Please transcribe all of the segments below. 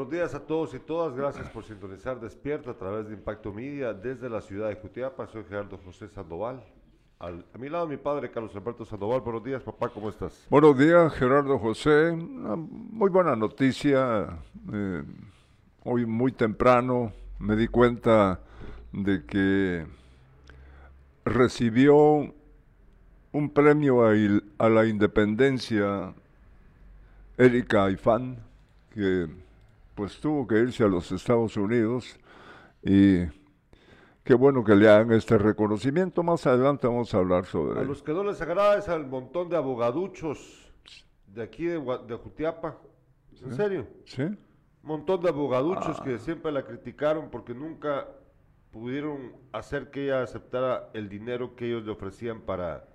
Buenos días a todos y todas. Gracias por sintonizar Despierta a través de Impacto Media desde la ciudad de Jutiapa. Soy Gerardo José Sandoval. Al- a mi lado mi padre Carlos Alberto Sandoval. Buenos días, papá. ¿Cómo estás? Buenos días, Gerardo José. Una muy buena noticia. Eh, hoy muy temprano me di cuenta de que recibió un premio a, la independencia Erika Aifán, que pues tuvo que irse a los Estados Unidos y qué bueno que le hagan este reconocimiento. Más adelante vamos a hablar sobre A los que no les agrada es al montón de abogaduchos de aquí de, Gua- de Jutiapa. ¿En serio? ¿Sí? Montón de abogaduchos que siempre la criticaron porque nunca pudieron hacer que ella aceptara el dinero que ellos le ofrecían para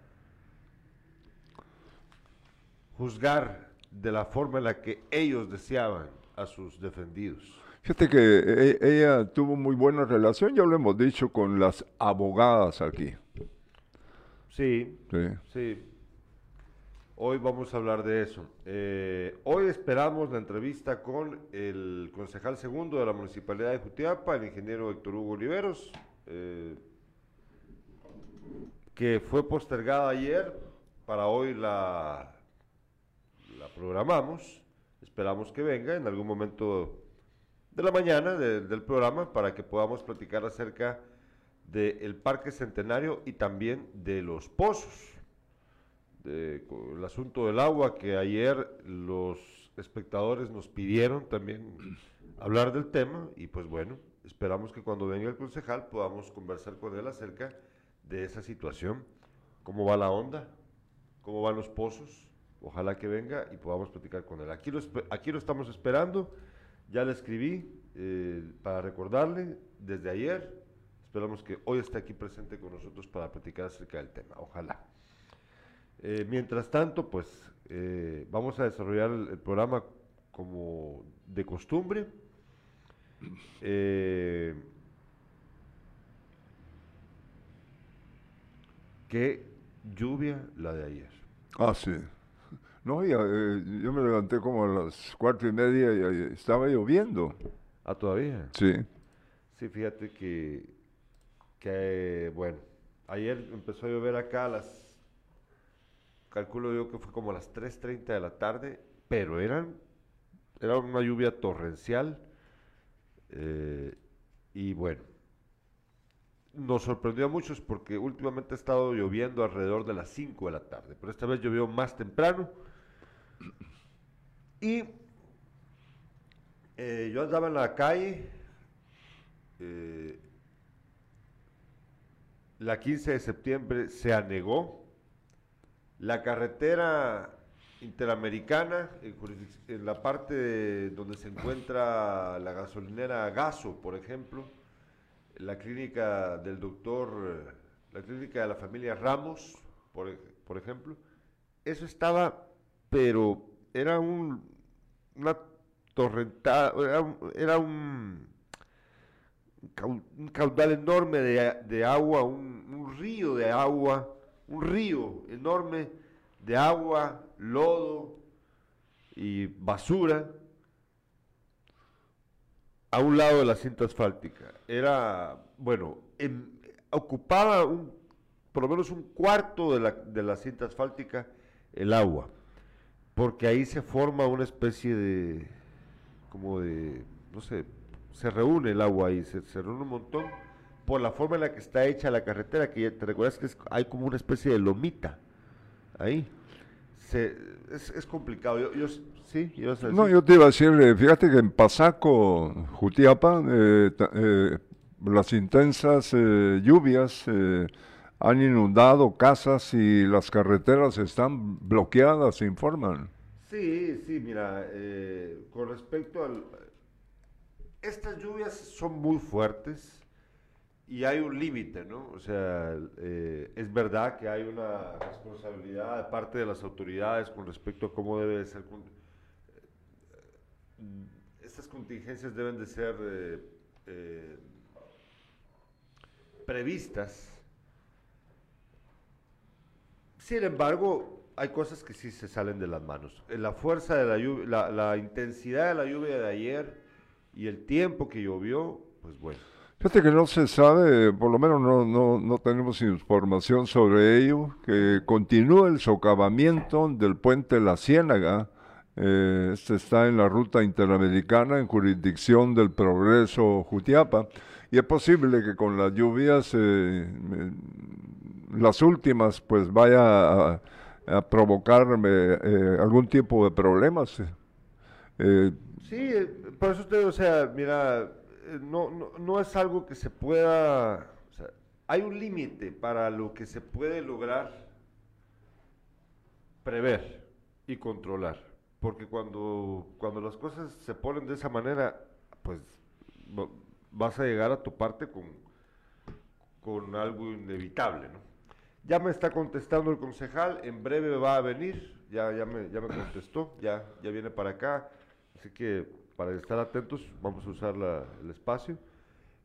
juzgar de la forma en la que ellos deseaban a sus defendidos. Fíjate que e- ella tuvo muy buena relación, ya lo hemos dicho, con las abogadas aquí. Sí, Sí. sí. Hoy vamos a hablar de eso. Eh, hoy esperamos la entrevista con el concejal segundo de la Municipalidad de Jutiapa, el ingeniero Héctor Hugo Oliveros, eh, que fue postergada ayer, para hoy la, la programamos, esperamos que venga en algún momento de la mañana de- del programa para que podamos platicar acerca del Parque Centenario y también de los pozos de- el asunto del agua que ayer los espectadores nos pidieron también hablar del tema y pues bueno, esperamos que cuando venga el concejal podamos conversar con él acerca de esa situación, cómo va la onda, cómo van los pozos, ojalá que venga y podamos platicar con él. Aquí lo, estamos esperando, ya le escribí eh, para recordarle desde ayer, esperamos que hoy esté aquí presente con nosotros para platicar acerca del tema, ojalá. Eh, mientras tanto, pues eh, vamos a desarrollar el, programa como de costumbre. Qué lluvia la de ayer. Ah, sí. No, ya, eh, yo me levanté como a las cuatro y media y, ahí estaba lloviendo. Ah, todavía. Sí. Sí, fíjate que, que, bueno, ayer empezó a llover acá a las, calculo yo que fue como a las 3.30 de la tarde, pero eran, era una lluvia torrencial eh, y bueno, nos sorprendió a muchos porque últimamente ha estado lloviendo alrededor de las 5 de la tarde, pero esta vez llovió más temprano y eh, yo andaba en la calle, eh, la 15 de septiembre se anegó, la carretera interamericana, en, la parte de donde se encuentra la gasolinera Gaso, por ejemplo, la clínica del doctor, la clínica de la familia Ramos, por, por ejemplo, eso estaba, pero era un, una torrentada, era un, era un, cau- un caudal enorme de, de agua, un, río de agua, un río enorme de agua, lodo y basura a un lado de la cinta asfáltica. Era, bueno, ocupaba un, por lo menos un cuarto de la, de la cinta asfáltica el agua, porque ahí se forma una especie de, como de, no sé, se reúne el agua ahí, se, se reúne un montón por la forma en la que está hecha la carretera, que ya te recuerdas que es- hay como una especie de lomita ahí. Se- es, es complicado. Yo, yo- sí, ibas a No, yo te iba a decir, eh, fíjate que en Pasaco, Jutiapa, eh, ta- eh, las intensas eh, lluvias eh, han inundado casas y las carreteras están bloqueadas, se informan. Sí, sí, mira, eh, con respecto al... Estas lluvias son muy fuertes y hay un límite, ¿no? O sea, eh, es verdad que hay una responsabilidad de parte de las autoridades con respecto a cómo debe de ser... eh, estas contingencias deben de ser eh, previstas sin embargo, hay cosas que sí se salen de las manos. Eh, La fuerza de la lluvia, la, intensidad de la lluvia de ayer Y el tiempo que llovió, pues bueno. Fíjate que no se sabe, por lo menos no, no, no tenemos información sobre ello, que continúa el socavamiento del puente La Ciénaga. Eh, este está en la ruta interamericana en jurisdicción del Progreso Jutiapa. Y es posible que con las lluvias, eh, las últimas, pues vaya a, a provocarme eh, algún tipo de problemas. Eh, sí, por eso usted, o sea, mira, no, no, es algo que se pueda, hay un límite para lo que se puede lograr prever y controlar, porque cuando, cuando las cosas se ponen de esa manera, pues vas a llegar a tu parte con, con algo inevitable, ¿no? Ya me está contestando el concejal, en breve va a venir, ya, ya, me, ya me contestó, ya, ya viene para acá, así que para estar atentos vamos a usar el espacio.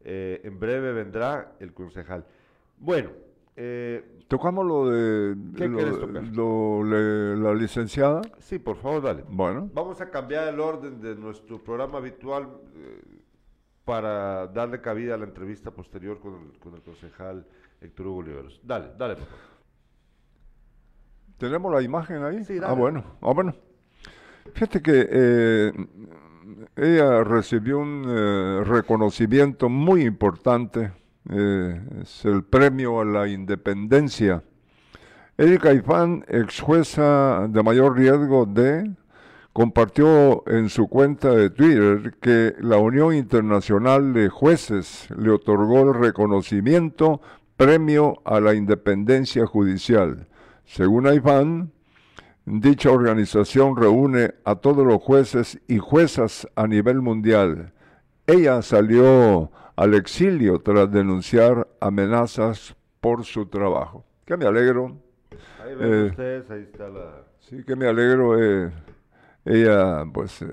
Eh, en breve vendrá el concejal. Bueno. Eh, ¿Tocamos lo de lo, la licenciada? Sí, por favor, dale. Bueno. Vamos a cambiar el orden de nuestro programa habitual eh, para darle cabida a la entrevista posterior con el, con el concejal Héctor Hugo Oliveros. Dale, dale, por favor. ¿Tenemos la imagen ahí? Sí, Ah, bueno. Ah, bueno. Fíjate que eh, ella recibió un eh, reconocimiento muy importante, eh, es el premio a la independencia. Erika Ifán, ex jueza de mayor riesgo de, compartió en su cuenta de Twitter que la Unión Internacional de Jueces le otorgó el reconocimiento premio a la independencia judicial. Según Ifán, Dicha organización reúne a todos los jueces y juezas a nivel mundial. Ella salió al exilio tras denunciar amenazas por su trabajo. Que me alegro. Ahí ven eh, ustedes, ahí está la... Sí, que me alegro. Eh, ella, pues, eh,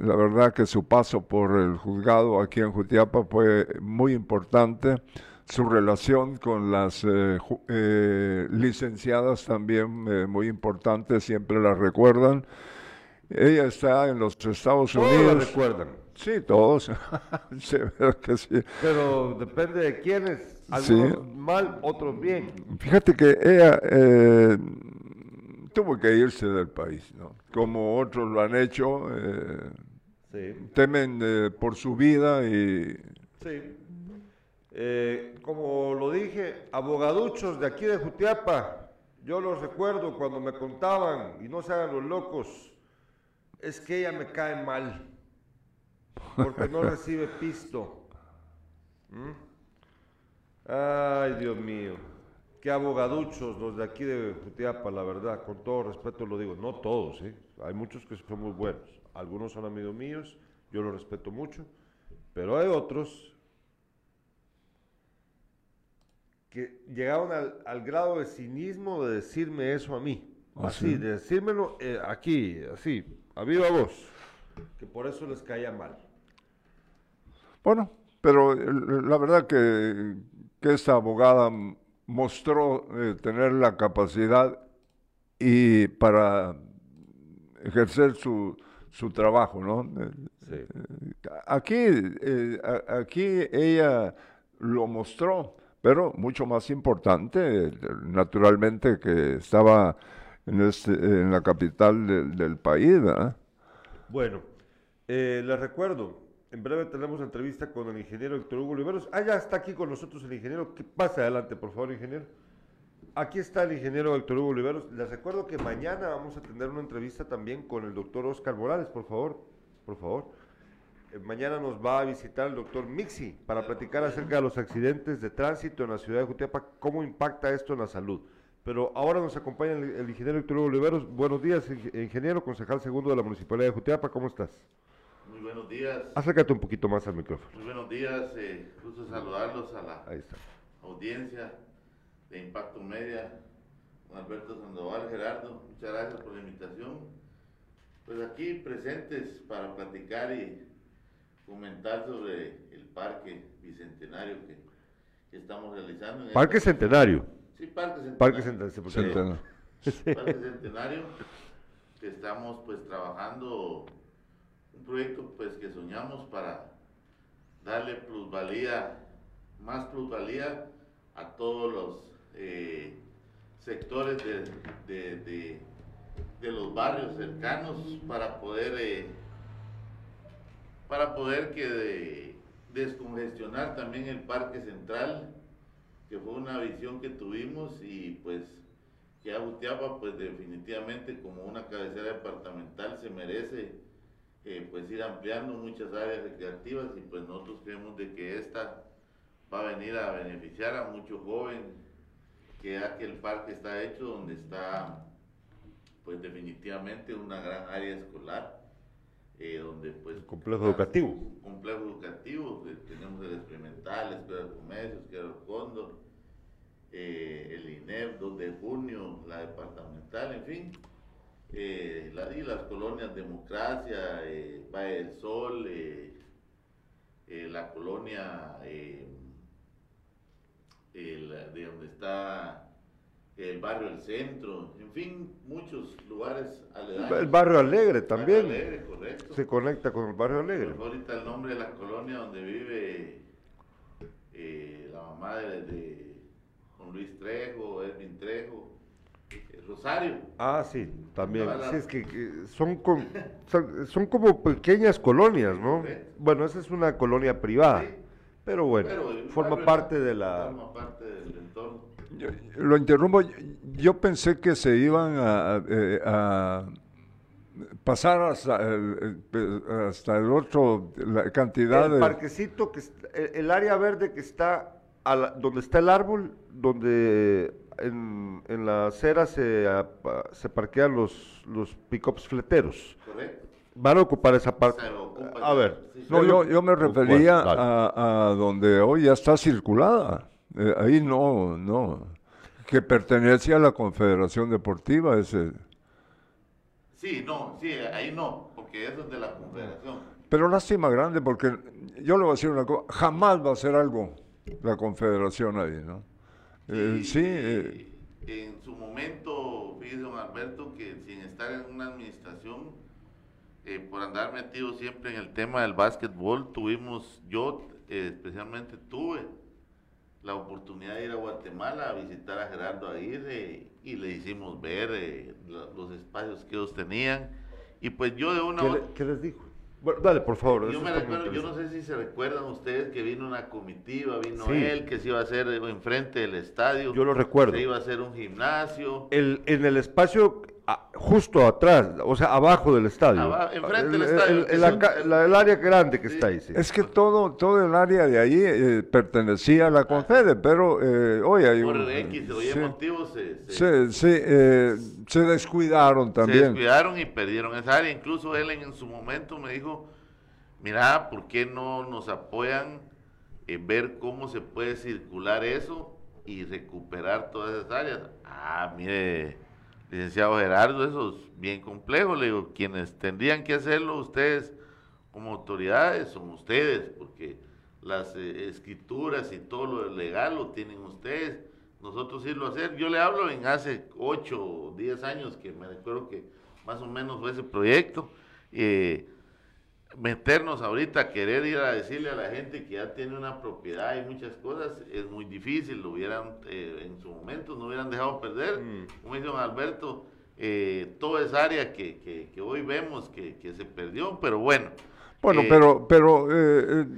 la verdad que su paso por el juzgado aquí en Jutiapa fue muy importante su relación con las eh, eh, licenciadas también eh, muy importante, siempre la recuerdan. Ella está en los Estados Unidos. Todos la recuerdan. Sí, todos. Pero depende de quiénes. Algunos mal, otros bien. Fíjate que ella tuvo que irse del país, ¿no? Como otros lo han hecho. Temen por su vida y... Sí eh, como lo dije, abogaduchos de aquí de Jutiapa, yo los recuerdo cuando me contaban, y no se hagan los locos, es que ella me cae mal, porque no recibe pisto. ¿Mm? Ay, Dios mío, qué abogaduchos los de aquí de Jutiapa, la verdad, con todo respeto lo digo, no todos, ¿eh? hay muchos que son muy buenos, algunos son amigos míos, yo los respeto mucho, pero hay otros que llegaron al, grado de cinismo de decirme eso a mí. ¿Ah, así, de decírmelo eh, aquí, así, a viva voz, que por eso les caía mal. Bueno, pero la verdad que, que esta abogada mostró eh, tener la capacidad y para ejercer su, su trabajo, ¿no? Sí. Aquí, eh, aquí ella lo mostró pero mucho más importante, naturalmente, que estaba en, este, en la capital del país. ¿verdad? Bueno, eh, les recuerdo, en breve tenemos entrevista con el ingeniero Héctor Hugo Oliveros. Ah, ya está aquí con nosotros el ingeniero. Que pase adelante, por favor, ingeniero. Aquí está el ingeniero Héctor Hugo Oliveros. Les recuerdo que mañana vamos a tener una entrevista también con el doctor Oscar Morales, por favor, por favor. Eh, mañana nos va a visitar el doctor Mixi para platicar acerca de los accidentes de tránsito en la ciudad de Jutiapa, cómo impacta esto en la salud. Pero ahora nos acompaña el, ingeniero Héctor Oliveros. Buenos días, ingeniero, concejal segundo de la Municipalidad de Jutiapa, ¿cómo estás? Muy buenos días. Acércate un poquito más al micrófono. Muy buenos días, eh, gusto saludarlos a la audiencia de Impacto Media, don Alberto Sandoval, Gerardo, muchas gracias por la invitación. Pues aquí presentes para platicar y comentar sobre el parque bicentenario que, estamos realizando. ¿Parque Centenario? Sí, Parque Centenario. Parque Centenario. Parque Centenario, que estamos pues trabajando proyecto pues que soñamos para darle plusvalía, más plusvalía a todos los eh, sectores de, los barrios cercanos para poder eh, para poder que descongestionar también el parque central que fue una visión que tuvimos y pues que Agutiapa pues definitivamente como una cabecera departamental se merece eh, pues ir ampliando muchas áreas recreativas y pues nosotros creemos de que esta va a venir a beneficiar a muchos jóvenes que ya que el parque está hecho donde está pues definitivamente una gran área escolar eh, donde pues complejo educativo. complejo educativo tenemos el experimental la escuela de comercio escuela del cóndor eh, el INEP 2 de junio la departamental en fin eh, y las colonias Democracia, eh, Valle del Sol, eh, eh, la colonia de donde está el barrio El Centro, en fin, muchos lugares aledaños. El barrio Alegre también. Se conecta con el barrio Alegre. ahorita el nombre de la colonia donde vive la mamá de, de Juan Luis Trejo, Edwin Trejo Rosario. Ah, sí, también. Sí, es que, son, son, como pequeñas colonias, ¿no? Bueno, esa es una colonia privada, pero bueno, forma parte de la... Forma parte del entorno. lo interrumpo, yo pensé que se iban a, eh, pasar hasta el, hasta el otro, la cantidad el parquecito, que el, área verde que está, donde está el árbol, donde en, en la acera se, se parquean los, los pick-ups fleteros. Correcto. Van a ocupar esa parte. A ver. No, yo, yo me refería a, a, donde hoy ya está circulada. Eh, ahí no, no. Que pertenece a la Confederación Deportiva. Ese. Sí, no, sí, ahí no, porque eso es de la Confederación. Pero lástima grande, porque yo le voy a decir una cosa: jamás va a hacer algo la Confederación ahí, ¿no? Eh, sí. Eh. En su momento, fíjese, don Alberto, que sin estar en una administración, eh, por andar metido siempre en el tema del básquetbol, tuvimos, yo especialmente tuve la oportunidad de ir a Guatemala a visitar a Gerardo Aguirre y le hicimos ver los espacios que ellos tenían. Y pues yo de una... ¿Qué, ¿qué les dijo? Bueno, dale, por favor. Yo, me recuerdo, yo no sé si se recuerdan ustedes que vino una comitiva, vino él, que se iba a hacer enfrente del estadio. Yo lo recuerdo. Se iba a hacer un gimnasio. El, en el espacio justo atrás, o sea, abajo del estadio. enfrente del estadio. El, área grande que está ahí. Sí. Es que todo, todo el área de ahí eh, pertenecía a la Confede, pero eh, hoy hay Por X o Y motivos se, se, eh, se, descuidaron también. Se descuidaron y perdieron esa área. Incluso él en, su momento me dijo, mira, ¿por qué no nos apoyan en ver cómo se puede circular eso y recuperar todas esas áreas? Ah, mire licenciado Gerardo, eso es bien complejo. Le digo, quienes tendrían que hacerlo ustedes como autoridades son ustedes, porque las eh, escrituras y todo lo legal lo tienen ustedes. Nosotros sí lo hacer. Yo le hablo en hace 8 o 10 años que me recuerdo que más o menos fue ese proyecto. Eh, meternos ahorita a querer ir a decirle a la gente que ya tiene una propiedad y muchas cosas es muy difícil, lo hubieran eh, en su momento no hubieran dejado perder, mm. como dice don Alberto, eh, toda esa área que, que, hoy vemos que, que, se perdió, pero bueno. Bueno, eh, pero, pero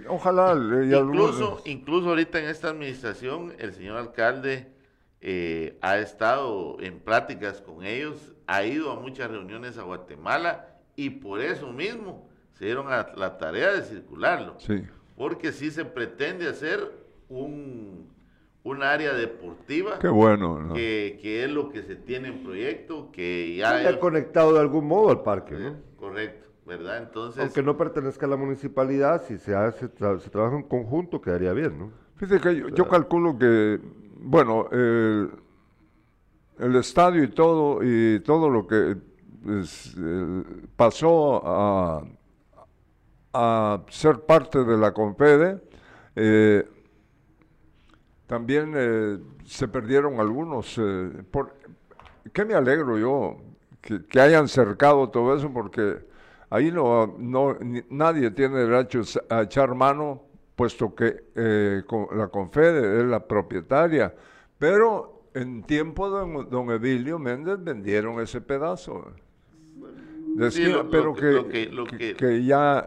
ojalá. incluso, incluso ahorita en esta administración, el señor alcalde ha estado en pláticas con ellos, ha ido a muchas reuniones a Guatemala y por eso mismo se dieron a la tarea de circularlo. Sí. Porque sí se pretende hacer un, un área deportiva. Qué bueno. Que, que, es lo que se tiene en proyecto, que ya... Ha conectado de algún modo al parque, ¿no? Correcto, ¿verdad? Entonces... Aunque no pertenezca a la municipalidad, si se, hace, se trabaja en conjunto, quedaría bien, ¿no? Fíjate que yo, calculo que, bueno, el estadio y todo, y todo lo que pues, pasó a a ser parte de la Confede. Eh, también eh, se perdieron algunos. Eh, ¿Qué me alegro yo? Que, hayan cercado todo eso porque ahí no, nadie tiene derecho a echar mano puesto que eh, la Confede es la propietaria, pero en tiempo de don Evilio Méndez vendieron ese pedazo. Pero que, que, ya...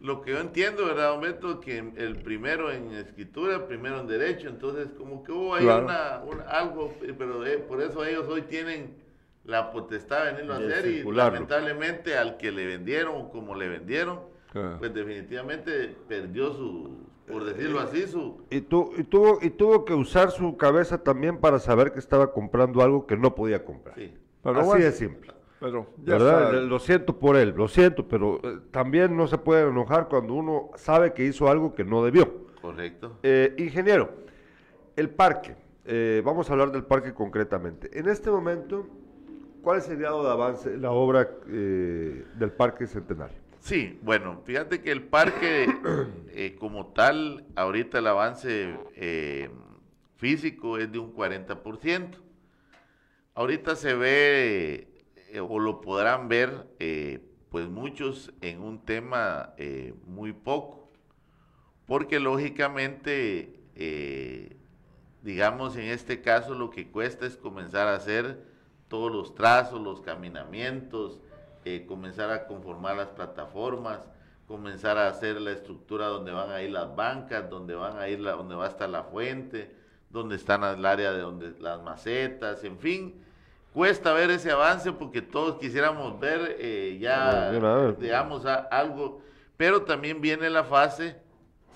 lo que yo entiendo, ¿verdad, Humberto? Que el primero en escritura, el primero en derecho, entonces como que hubo ahí una, algo, pero eh, por eso ellos hoy tienen la potestad de venirlo a hacer y lamentablemente al que le vendieron como le vendieron, pues definitivamente perdió su, por decirlo así, su... Y, y, tuvo, y tuvo que usar su cabeza también para saber que estaba comprando algo que no podía comprar. Sí. así de simple. Pero Lo siento por él, lo siento, pero eh, también no se puede enojar cuando uno sabe que hizo algo que no debió. Correcto. Eh, ingeniero, el parque, eh, vamos a hablar del parque concretamente. En este momento, ¿cuál es el grado de avance en la obra del Parque Centenario? Sí, bueno, fíjate que el parque como tal, ahorita el avance físico es de un 40%. Ahorita se ve eh, o lo podrán ver, eh, pues muchos en un tema eh, muy poco, porque lógicamente, digamos en este caso lo que cuesta es comenzar a hacer todos los trazos, los caminamientos, comenzar a conformar las plataformas, comenzar a hacer la estructura donde van a ir las bancas, donde van a ir la, donde va a estar la fuente, donde están el área de donde las macetas, en fin, cuesta ver ese avance porque todos quisiéramos ver eh, ya, digamos, algo, pero también viene la fase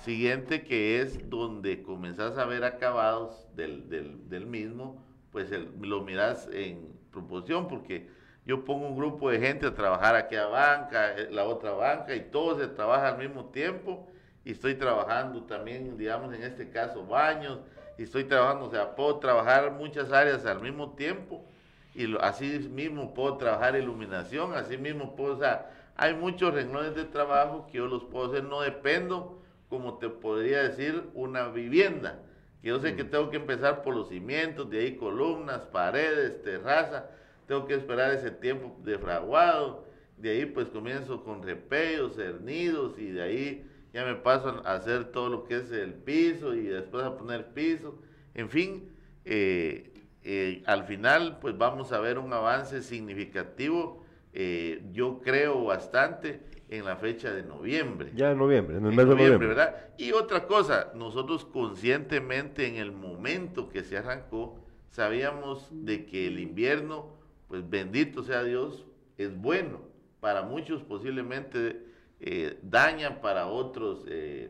siguiente que es donde comenzás a ver acabados del, del, mismo, pues lo miras en proporción porque yo pongo un grupo de gente a trabajar aquí a banca, eh, la otra banca y todos se trabaja al mismo tiempo y estoy trabajando también, digamos, en este caso baños y estoy trabajando, o sea, puedo trabajar muchas áreas al mismo tiempo y así mismo puedo trabajar iluminación, así mismo puedo, o sea, hay muchos renglones de trabajo que yo los puedo hacer, no dependo, como te podría decir, una vivienda. Que yo sé que mm. tengo que empezar por los cimientos, de ahí columnas, paredes, terraza, tengo que esperar ese tiempo de fraguado, de ahí pues comienzo con repellos, cernidos y de ahí ya me paso a hacer todo lo que es el piso y después a poner piso, en fin, eh, eh, al final, pues vamos a ver un avance significativo, eh, yo creo bastante, en la fecha de noviembre. Ya en noviembre, en el mes de noviembre. ¿verdad? Y otra cosa, nosotros conscientemente en el momento que se arrancó, sabíamos de que el invierno, pues bendito sea Dios, es bueno. Para muchos posiblemente eh, daña, para otros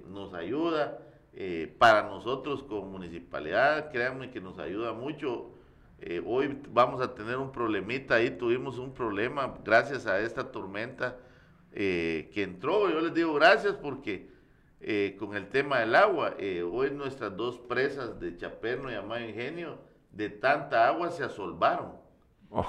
nos ayuda. para nosotros como municipalidad, créanme que nos ayuda mucho eh, hoy vamos a tener un problemita ahí, tuvimos un problema gracias a esta tormenta eh, que entró. Yo les digo gracias porque eh, con el tema del agua, hoy nuestras dos presas de Chaperno y Amado Ingenio, de tanta agua se asolvaron. Oh.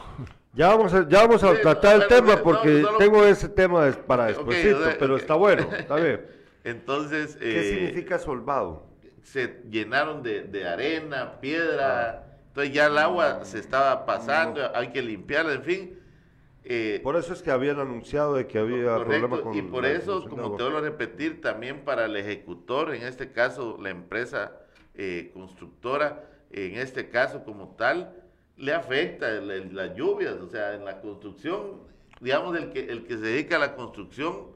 Ya vamos a, ya vamos a tratar el tema porque tengo ese tema para después, pero está bueno, está bien. Entonces... ¿Qué significa solvado? Se llenaron de, de arena, piedra... Entonces ya el agua se estaba pasando, hay que limpiarla, en fin. Eh, por eso es que habían anunciado de que había problemas con Y por eso, como te vuelvo a repetir, también para el ejecutor, en este caso la empresa eh, constructora, en este caso como tal, le afecta las lluvias, o sea, en la construcción, digamos, el que, el que se dedica a la construcción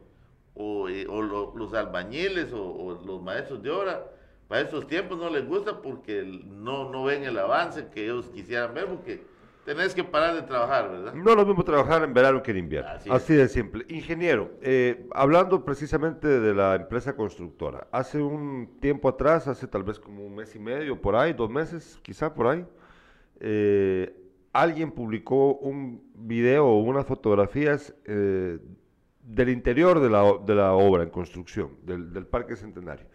o, eh, los albañiles o los maestros de obra, para estos tiempos no les gusta porque no, no ven el avance que ellos quisieran ver, porque tenés que parar de trabajar, ¿verdad? No lo mismo trabajar en verano que en invierno. Así, de simple. Ingeniero, eh, hablando precisamente de la empresa constructora, hace un tiempo atrás, hace tal vez como un mes y medio, por ahí, dos meses, quizá por ahí, eh, alguien publicó un video o unas fotografías eh, del interior de la, de la, obra en construcción, del, del Parque Centenario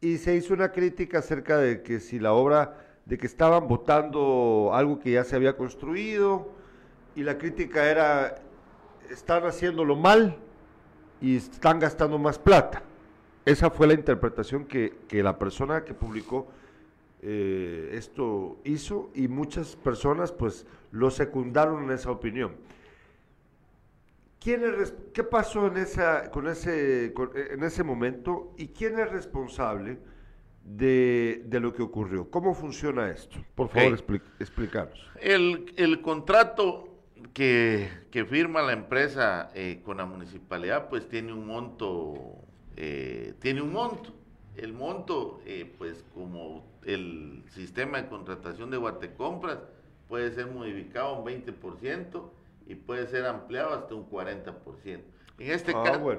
y se hizo una crítica acerca de que si la obra, de que estaban votando algo que ya se había construido, y la crítica era, están haciéndolo mal y están gastando más plata. Esa fue la interpretación que, la persona que publicó eh, esto hizo y muchas personas pues lo secundaron en esa opinión. ¿Qué pasó en, esa, con ese, en ese momento y quién es responsable de, lo que ocurrió? ¿Cómo funciona esto? Por favor, explícanos. El, el contrato que, firma la empresa eh, con la municipalidad, pues tiene un monto, eh, tiene un monto. El monto, eh, pues como el sistema de contratación de Guatecompras, puede ser modificado un 20% y puede ser ampliado hasta un 40%. En este ah, caso,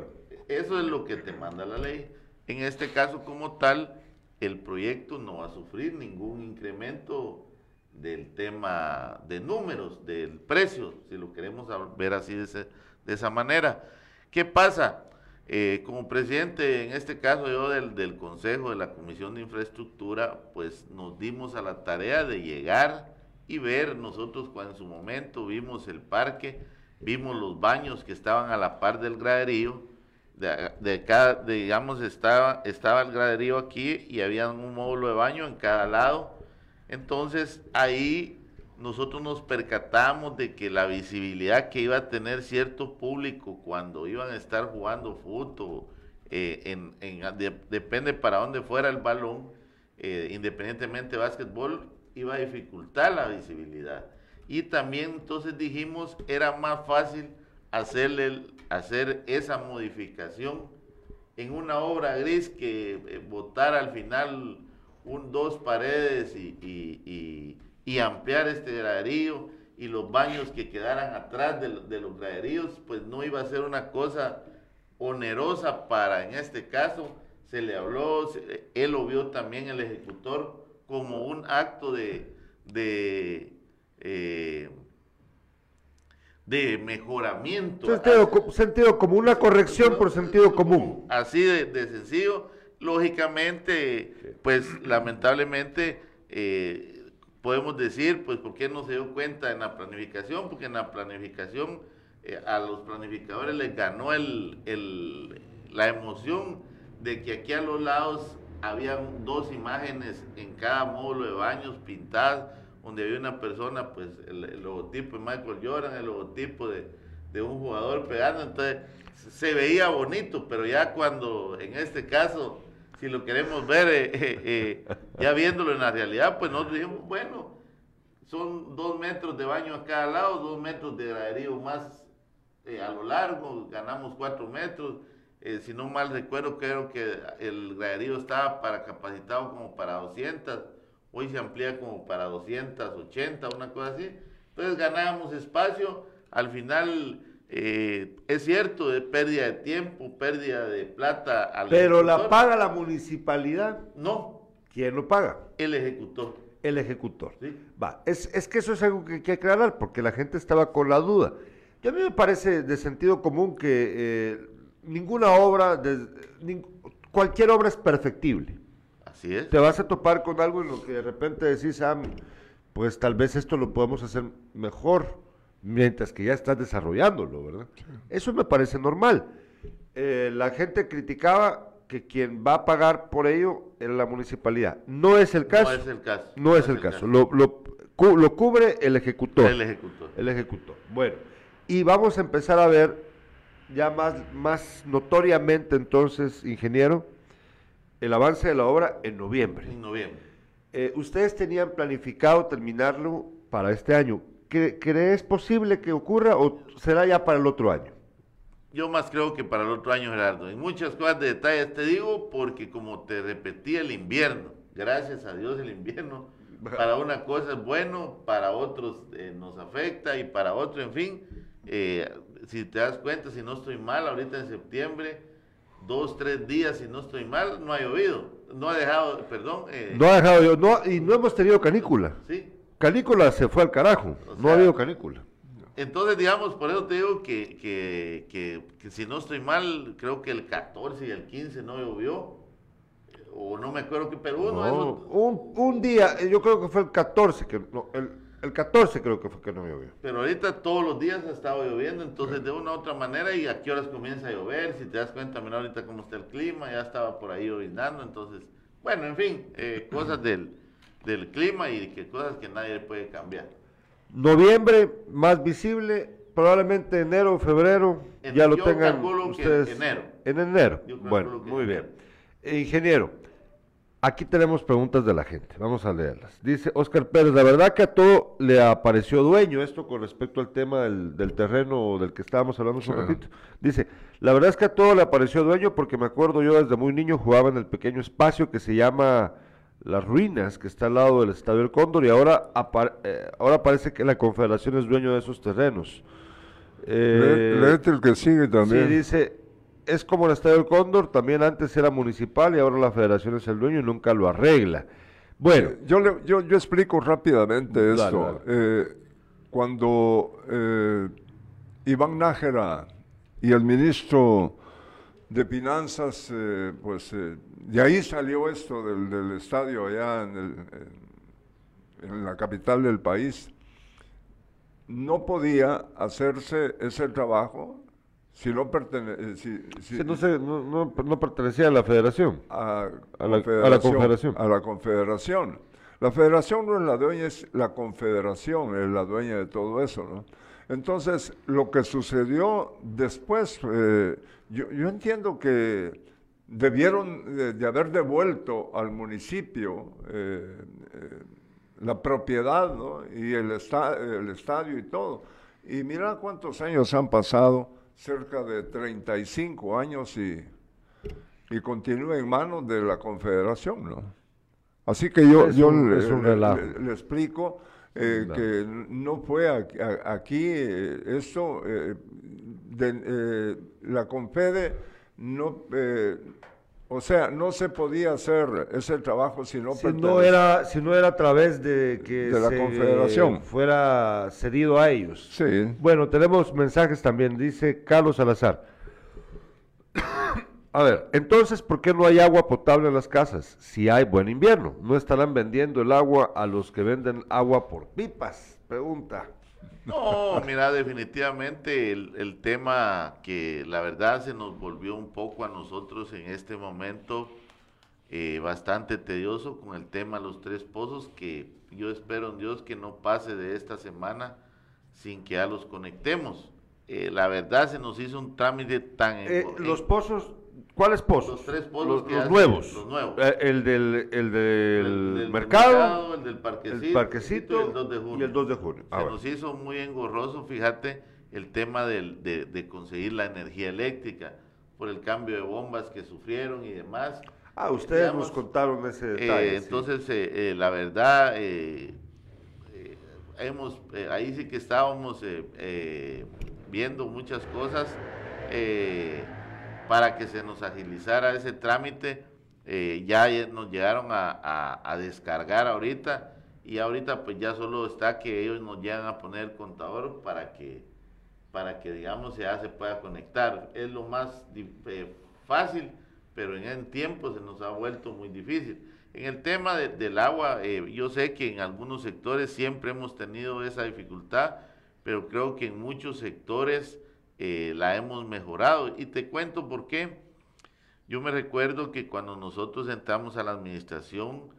eso es lo que te manda la ley. En este caso como tal, el proyecto no va a sufrir ningún incremento del tema de números, del precio, si lo queremos ver así de, esa manera. ¿Qué pasa? Eh, como presidente, en este caso yo del, del, Consejo de la Comisión de Infraestructura, pues nos dimos a la tarea de llegar y ver, nosotros cuando en su momento vimos el parque, vimos los baños que estaban a la par del graderío, de, de cada, digamos, estaba, estaba el graderío aquí y había un módulo de baño en cada lado, entonces ahí nosotros nos percatamos de que la visibilidad que iba a tener cierto público cuando iban a estar jugando fútbol, eh, en, depende para dónde fuera el balón, eh, independientemente de básquetbol, iba a dificultar la visibilidad. Y también entonces dijimos, era más fácil hacerle, hacer esa modificación en una obra gris que votar eh, al final un, dos paredes y, ampliar este graderío y los baños que quedaran atrás de, los graderíos, pues no iba a ser una cosa onerosa para, en este caso, se le habló, él lo vio también el ejecutor como un acto de, de, eh, de mejoramiento. Sentido, sentido como una corrección por sentido común. Así de sencillo lógicamente, pues lamentablemente eh, podemos decir, pues, ¿por qué no se dio cuenta en la planificación? Porque en la planificación eh, a los planificadores les ganó el, el, la emoción de que aquí a los lados había dos imágenes en cada módulo de baños pintadas, donde había una persona, pues el, logotipo de Michael Jordan, el logotipo de, de un jugador pegando, entonces se veía bonito, pero ya cuando en este caso si lo queremos ver, eh, eh, eh, ya viéndolo en la realidad, pues nosotros dijimos, bueno, son dos metros de baño a cada lado, dos metros de graderío más a lo largo, ganamos cuatro metros. Si no mal recuerdo, creo que el graderío estaba para capacitado como para 200, hoy se amplía como para 280, una cosa así. Entonces ganábamos espacio, al final eh, es cierto, de pérdida de tiempo, pérdida de plata. Al Pero la paga la municipalidad. No. ¿Quién lo paga? El ejecutor. El ejecutor. Va, es, es, que eso es algo que hay que aclarar porque la gente estaba con la duda. Y a mí me parece de sentido común que eh, ninguna obra, de, cualquier obra es perfectible. Así es. Te vas a topar con algo en lo que de repente decís, ah, pues tal vez esto lo podemos hacer mejor mientras que ya estás desarrollándolo, ¿verdad? Eso me parece normal. Eh, la gente criticaba que quien va a pagar por ello es la municipalidad. No es el caso. No es el caso. No, es, el, caso. Lo, lo, lo, cubre el ejecutor. El ejecutor. El ejecutor. Bueno, y vamos a empezar a ver ya más, más notoriamente entonces, ingeniero, el avance de la obra en noviembre. En noviembre. Eh, ustedes tenían planificado terminarlo para este año. ¿Crees posible que ocurra o será ya para el otro año? Yo más creo que para el otro año, Gerardo. En muchas cosas de detalles te digo, porque como te repetí, el invierno, gracias a Dios el invierno, para una cosa es bueno, para otros eh, nos afecta y para otro, en fin, eh, si te das cuenta, si no estoy mal, ahorita en septiembre, dos, tres días, si no estoy mal, no ha llovido, no ha dejado, perdón. Eh, no ha dejado, no, y no hemos tenido canícula. Sí, Canícula se fue al carajo, no ha habido canícula. Entonces, digamos, por eso te digo que, que, que, si no estoy mal, creo que el 14 y el 15 no llovió. O no me acuerdo que, pero uno un, un, día, yo creo que fue el 14, que el, el 14 creo que fue que no llovió. Pero ahorita todos los días ha estado lloviendo, entonces de una u otra manera, y a qué horas comienza a llover, si te das cuenta, mira ahorita cómo está el clima, ya estaba por ahí lloviznando, entonces, bueno, en fin, eh, cosas del del clima y que cosas que nadie puede cambiar. Noviembre más visible, probablemente enero o febrero ya lo tengan ustedes. En enero. En enero. Bueno, muy bien. Ingeniero, aquí tenemos preguntas de la gente. Vamos a leerlas. Dice Oscar Pérez, la verdad que a todo le apareció dueño esto con respecto al tema del, terreno del que estábamos hablando hace un ratito. Dice, la verdad es que a todo le apareció dueño porque me acuerdo yo desde muy niño jugaba en el pequeño espacio que se llama Las Ruinas, que está al lado del Estadio El Cóndor y ahora, eh, ahora parece que la Confederación es dueño de esos terrenos. Eh, el que sigue también. Sí, dice, es como el Estadio del Cóndor, también antes era municipal y ahora la federación es el dueño y nunca lo arregla. Bueno, yo, yo, yo explico rápidamente esto. Eh, cuando eh, Iván Nájera y el ministro de Finanzas, eh, pues de ahí salió esto del, estadio allá en, en la capital del país no podía hacerse ese trabajo si no, pertene si, no, no, pertenecía a la federación. A, la, confederación. A la confederación. La federación no es la dueña, es la confederación, es la dueña de todo eso, ¿no? Entonces, lo que sucedió después, eh, yo, yo, entiendo que debieron de, haber devuelto al municipio eh, eh, la propiedad ¿no? y el, el estadio y todo. Y mira cuántos años han pasado, cerca de 35 años y, y continúa en manos de la Confederación. ¿no? Así que yo, yo le, explico eh, que no fue aquí, eh, esto, eh, de, la Confede no o sea, no se podía hacer ese trabajo si no, si no era si no era a través de que la Confederación fuera cedido a ellos. Sí. Bueno, tenemos mensajes también. Dice Carlos Salazar. a ver, entonces, ¿por qué no hay agua potable en las casas? Si hay buen invierno, ¿no estarán vendiendo el agua a los que venden agua por pipas? Pregunta. No, mira, definitivamente el, tema que la verdad se nos volvió un poco a nosotros en este momento eh, bastante tedioso con el tema de los tres pozos, que yo espero en Dios que no pase de esta semana sin que ya los conectemos. Eh, la verdad se nos hizo un trámite tan... Eh, los pozos ¿Cuáles pozos? Los tres pozos los, nuevos. Los nuevos. Eh, el del, el del, mercado, el del parquecito, el parquecito y el 2 de junio. Y el 2 de junio. Se nos hizo muy engorroso, fíjate, el tema del, de, de, conseguir la energía eléctrica por el cambio de bombas que sufrieron y demás. Ah, ustedes nos contaron ese eh, detalle. entonces, eh, la verdad, hemos, ahí sí que estábamos viendo muchas cosas. Eh, para que se nos agilizara ese trámite. Eh, ya nos llegaron a, descargar ahorita y ahorita pues ya solo está que ellos nos llegan a poner el contador para que para que digamos ya se pueda conectar. Es lo más eh, fácil, pero en el tiempo se nos ha vuelto muy difícil. En el tema del agua, eh, yo sé que en algunos sectores siempre hemos tenido esa dificultad, pero creo que en muchos sectores eh, la hemos mejorado. Y te cuento por qué. Yo me recuerdo que cuando nosotros entramos a la administración,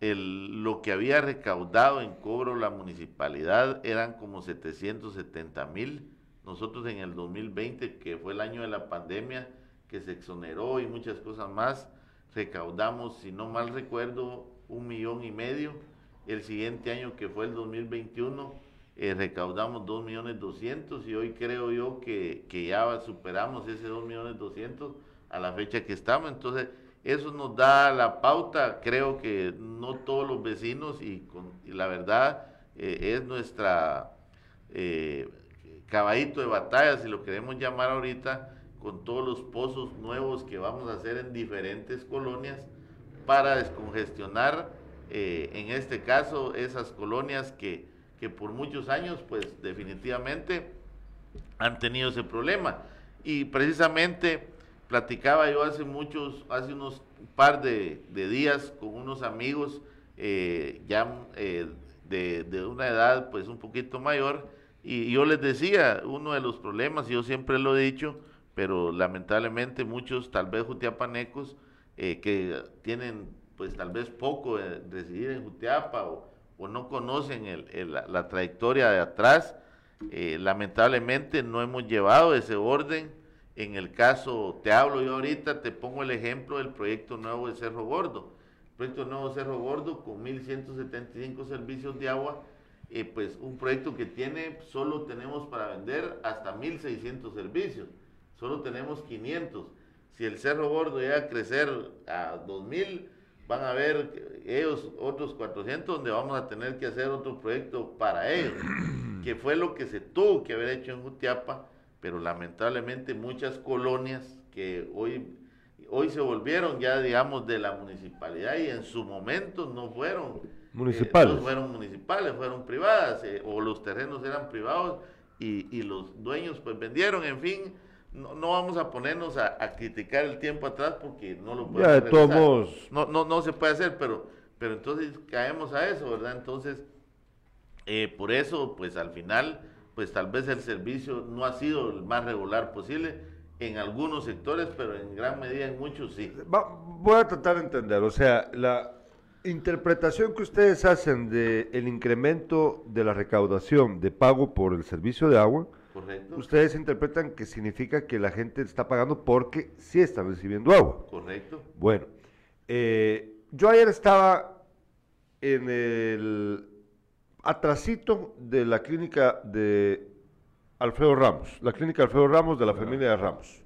lo que había recaudado en cobro la municipalidad eran como 770 mil. Nosotros en el 2020, que fue el año de la pandemia, que se exoneró y muchas cosas más, recaudamos, si no mal recuerdo, un millón y medio. El siguiente año, que fue el 2021, eh, recaudamos 2 millones 200 y hoy creo yo que, ya superamos ese 2 millones 200 a la fecha que estamos. Entonces, eso nos da la pauta. Creo que no todos los vecinos y, la verdad eh, es nuestra eh, caballito de batalla, si lo queremos llamar ahorita, con todos los pozos nuevos que vamos a hacer en diferentes colonias para descongestionar, en este caso, esas colonias que que por muchos años, pues definitivamente han tenido ese problema. Y precisamente platicaba yo hace muchos, hace unos par de, días con unos amigos eh, ya eh, de, una edad pues un poquito mayor y yo les decía, uno de los problemas, yo siempre lo he dicho, pero lamentablemente muchos, tal vez jutiapanecos, eh, que tienen pues tal vez poco de residir en Jutiapa o, o no conocen el, la, trayectoria de atrás, Eh, lamentablemente no hemos llevado ese orden. En el caso, te hablo yo ahorita, te pongo el ejemplo del proyecto nuevo de Cerro Gordo. El proyecto nuevo de Cerro Gordo con 1.175 servicios de agua, eh, pues un proyecto que tiene, solo tenemos para vender hasta 1.600 servicios, solo tenemos 500. Si el Cerro Gordo llega a crecer a 2.000, van a haber ellos otros 400 donde vamos a tener que hacer otro proyecto para ellos, que fue lo que se tuvo que haber hecho en Jutiapa, pero lamentablemente muchas colonias que hoy, hoy se volvieron ya, digamos, de la municipalidad y en su momento no fueron eh, municipales, no fueron municipales, fueron privadas, eh, o los terrenos eran privados y, y los dueños pues vendieron, en fin, no, no vamos a ponernos a, criticar el tiempo atrás porque no lo podemos ya, de todos no, no, no se puede hacer, pero, pero entonces caemos a eso, ¿verdad? Entonces, eh, por eso, pues al final, pues tal vez el servicio no ha sido el más regular posible en algunos sectores, pero en gran medida en muchos sí. voy a tratar de entender, o sea, la interpretación que ustedes hacen de el incremento de la recaudación de pago por el servicio de agua, Correcto. Ustedes interpretan que significa que la gente está pagando porque sí están recibiendo agua. Correcto. Bueno, eh, yo ayer estaba en el atrasito de la clínica de Alfredo Ramos, la clínica Alfredo Ramos de la familia de Ramos.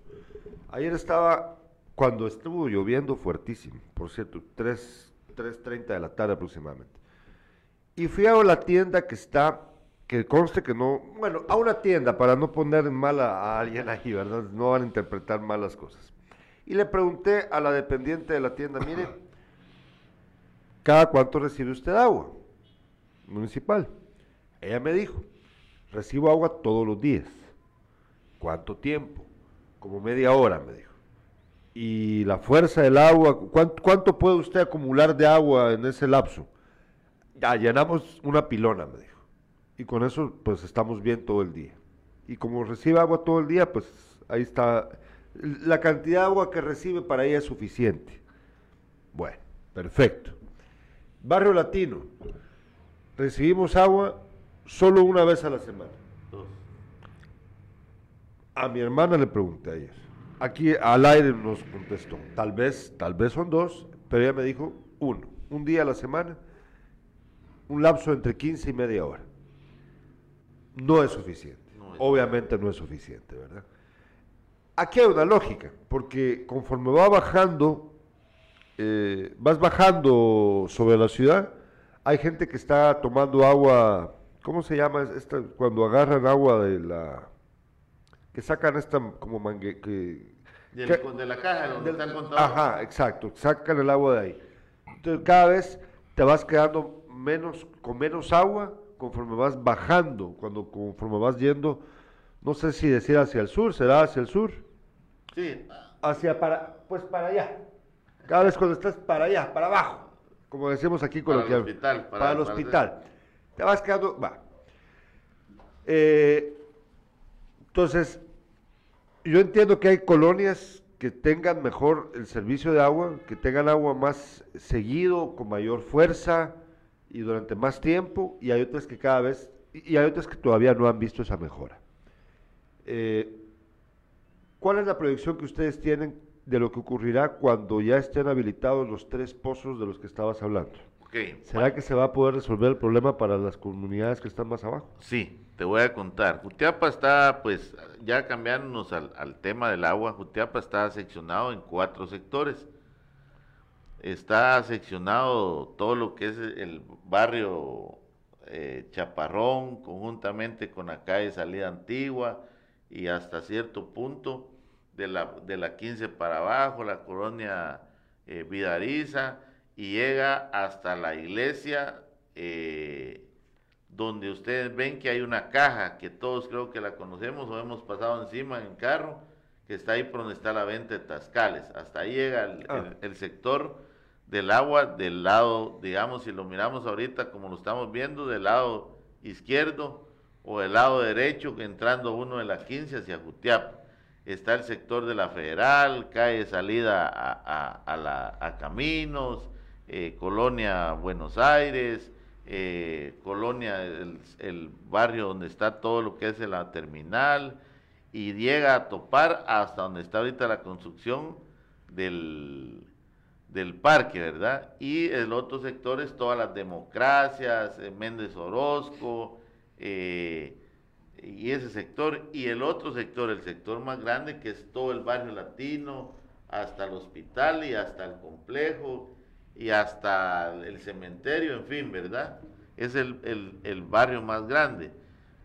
Ayer estaba, cuando estuvo lloviendo fuertísimo, por cierto, 3.30 de la tarde aproximadamente. Y fui a la tienda que está que conste que no, bueno, a una tienda para no poner mal a, alguien ahí, ¿verdad? No van a interpretar mal las cosas. Y le pregunté a la dependiente de la tienda, mire, ¿cada cuánto recibe usted agua municipal? Ella me dijo, recibo agua todos los días. ¿Cuánto tiempo? Como media hora, me dijo. Y la fuerza del agua, ¿cuánto, cuánto puede usted acumular de agua en ese lapso? Ya llenamos una pilona, me dijo y con eso pues estamos bien todo el día. Y como recibe agua todo el día, pues ahí está, la cantidad de agua que recibe para ella es suficiente. Bueno, perfecto. Barrio Latino, recibimos agua solo una vez a la semana. A mi hermana le pregunté ayer. Aquí al aire nos contestó, tal vez, tal vez son dos, pero ella me dijo uno, un día a la semana, un lapso entre 15 y media hora no es suficiente. Obviamente no es suficiente, ¿verdad? Aquí hay una lógica, porque conforme va bajando, eh, vas bajando sobre la ciudad, hay gente que está tomando agua, ¿cómo se llama? Esta, cuando agarran agua de la... que sacan esta como mangue... Que, de la caja donde están Ajá, exacto, sacan el agua de ahí. Entonces cada vez te vas quedando menos, con menos agua conforme vas bajando, cuando conforme vas yendo, no sé si decir hacia el sur, será hacia el sur. Sí. Hacia para, pues para allá. Cada vez cuando estás para allá, para abajo, como decimos aquí con Para el hospital. Para, el hospital. Te vas quedando, va. Eh, entonces, yo entiendo que hay colonias que tengan mejor el servicio de agua, que tengan agua más seguido, con mayor fuerza, y durante más tiempo, y hay otras que cada vez, y hay otras que todavía no han visto esa mejora. Eh, ¿Cuál es la proyección que ustedes tienen de lo que ocurrirá cuando ya estén habilitados los tres pozos de los que estabas hablando? ¿Será que se va a poder resolver el problema para las comunidades que están más abajo? Sí, te voy a contar. Jutiapa está, pues, ya cambiándonos al, al tema del agua, Jutiapa está seccionado en cuatro sectores está seccionado todo lo que es el barrio eh, Chaparrón, conjuntamente con la calle Salida Antigua y hasta cierto punto de la, de la 15 para abajo, la colonia eh, Vidariza, y llega hasta la iglesia, eh, donde ustedes ven que hay una caja, que todos creo que la conocemos o hemos pasado encima en carro, que está ahí por donde está la venta de Tascales. Hasta ahí llega el ah. sector del agua del lado, digamos, si lo miramos ahorita como lo estamos viendo, del lado izquierdo o del lado derecho, entrando uno de la 15 hacia Jutiapa. Está el sector de la Federal, calle salida a, a, la, a Caminos, eh, Colonia Buenos Aires, eh, Colonia, el, barrio donde está todo lo que es la terminal, y llega a topar hasta donde está ahorita la construcción del, del parque, ¿verdad? Y el otro sector es todas las democracias, eh, Méndez Orozco, eh, y ese sector, y el otro sector, el sector más grande, que es todo el barrio latino, hasta el hospital y hasta el complejo y hasta el cementerio, en fin, ¿verdad? Es el, el, barrio más grande.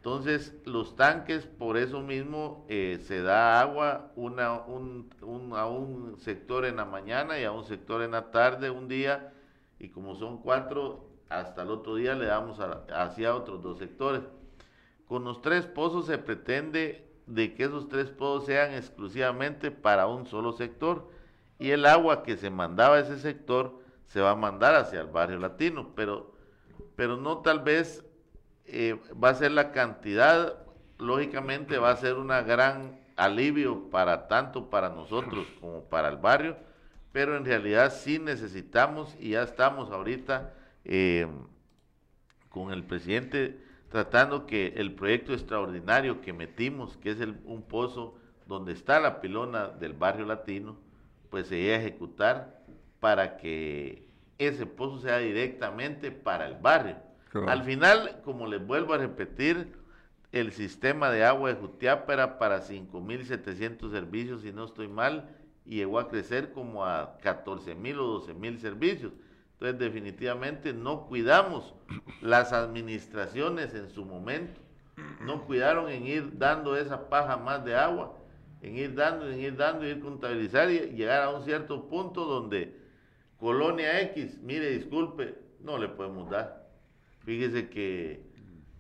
Entonces, los tanques, por eso mismo, eh, se da agua a un sector en la mañana y a un sector en la tarde, un día, y como son cuatro, hasta el otro día le damos hacia otros dos sectores. Con los tres pozos se pretende de que esos tres pozos sean exclusivamente para un solo sector y el agua que se mandaba a ese sector se va a mandar hacia el barrio latino, pero, pero no tal vez eh, va a ser la cantidad, lógicamente va a ser un gran alivio para tanto para nosotros como para el barrio, pero en realidad sí necesitamos y ya estamos ahorita eh, con el presidente tratando que el proyecto extraordinario que metimos, que es el, un pozo donde está la pilona del barrio latino, pues se iba a ejecutar para que ese pozo sea directamente para el barrio. Al final, como les vuelvo a repetir, el sistema de agua de Jutiapa era para 5.700 servicios, si no estoy mal, y llegó a crecer como a 14.000 o 12.000 servicios. Entonces, definitivamente no cuidamos las administraciones en su momento, no cuidaron en ir dando esa paja más de agua, en ir dando, en ir dando, ir contabilizar y llegar a un cierto punto donde Colonia X, mire, disculpe, no le podemos dar. Fíjese que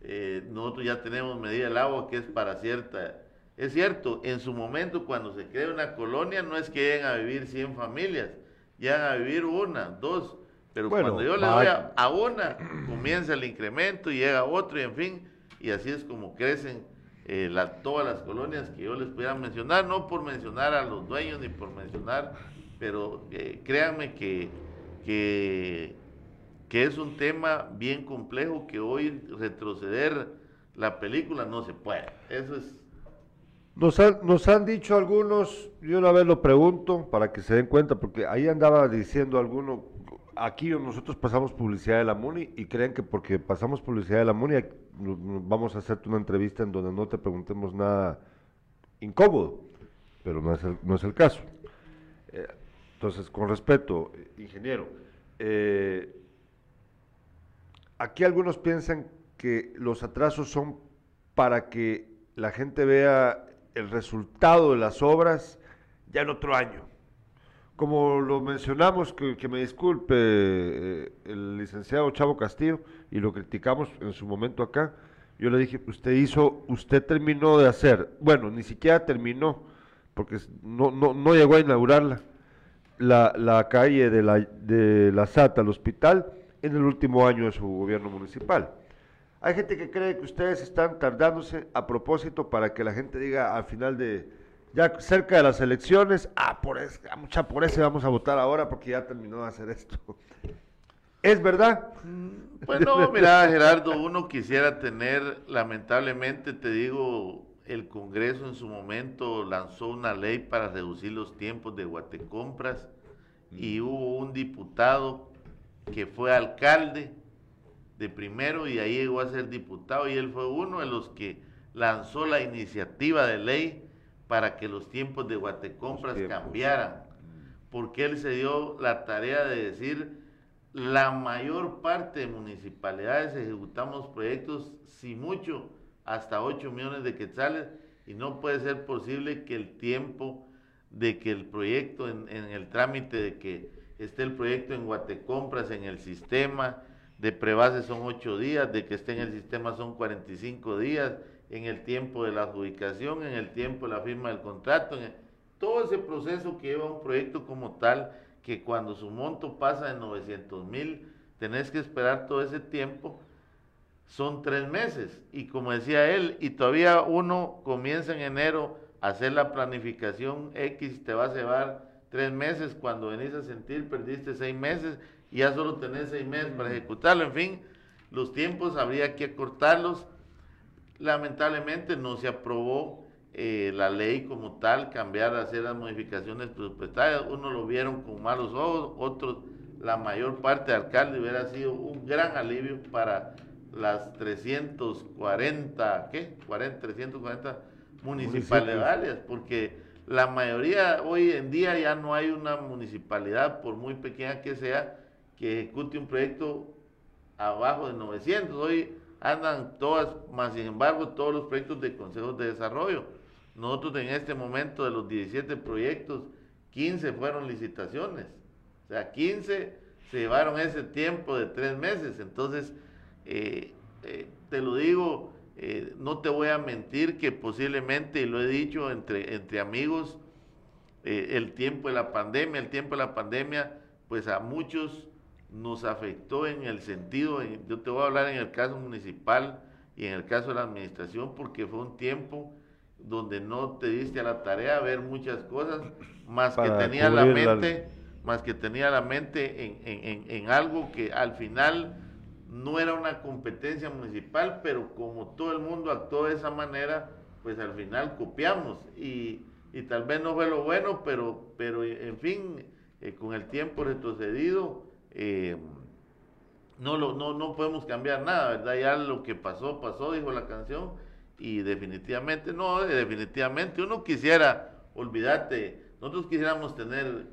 eh, nosotros ya tenemos medida del agua que es para cierta... Es cierto, en su momento cuando se crea una colonia no es que lleguen a vivir 100 familias, llegan a vivir una, dos, pero cuando yo le doy a, una, comienza el incremento y llega otro y en fin, y así es como crecen eh, todas las colonias que yo les pudiera mencionar, no por mencionar a los dueños ni por mencionar, pero eh, créanme que, que, que es un tema bien complejo que hoy retroceder la película no se puede. Eso es nos han, nos han dicho algunos, yo una vez lo pregunto para que se den cuenta, porque ahí andaba diciendo alguno, aquí nosotros pasamos publicidad de la MUNI y creen que porque pasamos publicidad de la MUNI vamos a hacerte una entrevista en donde no te preguntemos nada incómodo, pero no es el, no es el caso. Eh, entonces, con respeto, ingeniero, eh, aquí algunos piensan que los atrasos son para que la gente vea el resultado de las obras ya en otro año. Como lo mencionamos, que, me disculpe eh, el licenciado Chavo Castillo, y lo criticamos en su momento acá, yo le dije, usted hizo, usted terminó de hacer, bueno, ni siquiera terminó, porque no, no, no llegó a inaugurarla, la, la calle de la, de la SAT al hospital en el último año de su gobierno municipal. Hay gente que cree que ustedes están tardándose a propósito para que la gente diga al final de, ya cerca de las elecciones, ah, por eso, mucha por eso vamos a votar ahora porque ya terminó de hacer esto. ¿Es verdad? Bueno, mira, Gerardo, uno quisiera tener, lamentablemente te digo, el Congreso en su momento lanzó una ley para reducir los tiempos de guatecompras y mm. hubo un diputado que fue alcalde de primero y ahí llegó a ser diputado y él fue uno de los que lanzó la iniciativa de ley para que los tiempos de Guatecompras cambiaran, porque él se dio la tarea de decir, la mayor parte de municipalidades ejecutamos proyectos, si mucho, hasta 8 millones de quetzales, y no puede ser posible que el tiempo de que el proyecto, en, en el trámite de que esté el proyecto en Guatecompras, en el sistema, de prebase son 8 días, de que esté en el sistema son 45 días, en el tiempo de la adjudicación, en el tiempo de la firma del contrato, todo ese proceso que lleva un proyecto como tal, que cuando su monto pasa de 900 mil, tenés que esperar todo ese tiempo, son tres meses. Y como decía él, y todavía uno comienza en enero a hacer la planificación X, te va a llevar tres meses, cuando venís a sentir perdiste seis meses y ya solo tenés seis meses para ejecutarlo, en fin los tiempos habría que acortarlos. Lamentablemente no se aprobó eh, la ley como tal, cambiar, hacer las modificaciones presupuestarias. Unos lo vieron con malos ojos, otros, la mayor parte de alcalde hubiera sido un gran alivio para las 340, ¿qué? 40, 340 municipalidades, porque la mayoría hoy en día ya no hay una municipalidad, por muy pequeña que sea, que ejecute un proyecto abajo de 900. Hoy andan todas, más sin embargo, todos los proyectos de consejos de desarrollo. Nosotros en este momento de los 17 proyectos, 15 fueron licitaciones. O sea, 15 se llevaron ese tiempo de tres meses. Entonces, eh, eh, te lo digo, eh, no te voy a mentir que posiblemente, y lo he dicho entre, entre amigos, el tiempo de la pandemia, el tiempo de la pandemia, pues a muchos nos afectó en el sentido, yo te voy a hablar en el caso municipal y en el caso de la administración, porque fue un tiempo donde no te diste a la tarea ver muchas cosas, más que tenía la mente, más que tenía la mente en, en, en, algo que al final no era una competencia municipal, pero como todo el mundo actuó de esa manera, pues al final copiamos y, y tal vez no fue lo bueno, pero, pero en fin, eh, con el tiempo retrocedido, eh, no, lo, no, no podemos cambiar nada, ¿verdad? Ya lo que pasó, pasó, dijo la canción, y definitivamente, no, definitivamente, uno quisiera, olvídate, nosotros quisiéramos tener,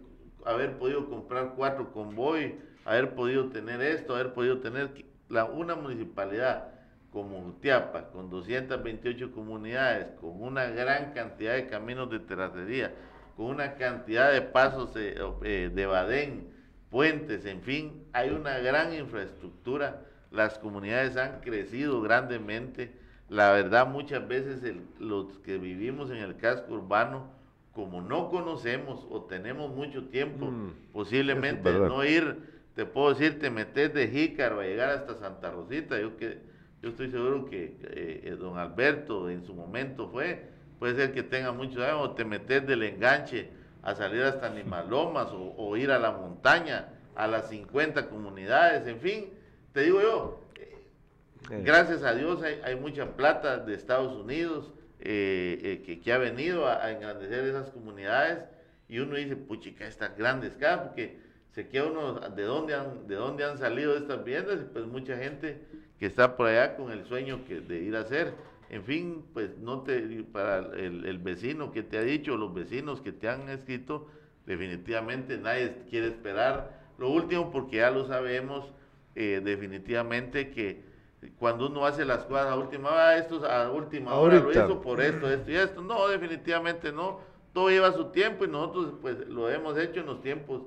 haber podido comprar cuatro convoy, haber podido tener esto, haber podido tener la, una municipalidad como Tiapa, con 228 comunidades, con una gran cantidad de caminos de terracería, con una cantidad de pasos eh, eh, de Badén, puentes, en fin, hay una gran infraestructura, las comunidades han crecido grandemente, la verdad muchas veces los que vivimos en el casco urbano, como no conocemos o tenemos mucho tiempo, mm, posiblemente no ir, te puedo decir, te metes de Jícaro a llegar hasta Santa Rosita, yo que yo estoy seguro que eh, eh, don Alberto en su momento fue, puede ser que tenga muchos años, o te metes del enganche a salir hasta Nimalomas o, ir a la montaña, a las 50 comunidades, en fin, te digo yo, eh, gracias a Dios hay, mucha plata de Estados Unidos eh, que, que, ha venido a, engrandecer esas comunidades y uno dice, puchica, estas grandes porque se queda uno de dónde han, de dónde han salido estas viviendas y pues mucha gente que está por allá con el sueño que, de ir a hacer. En fin, pues no te, para el, vecino que te ha dicho, los vecinos que te han escrito, definitivamente nadie quiere esperar lo último porque ya lo sabemos eh, definitivamente que cuando uno hace las cosas a última hora, ah, esto a última hora lo hizo por esto, esto y esto. No, definitivamente no. Todo lleva su tiempo y nosotros pues lo hemos hecho en los tiempos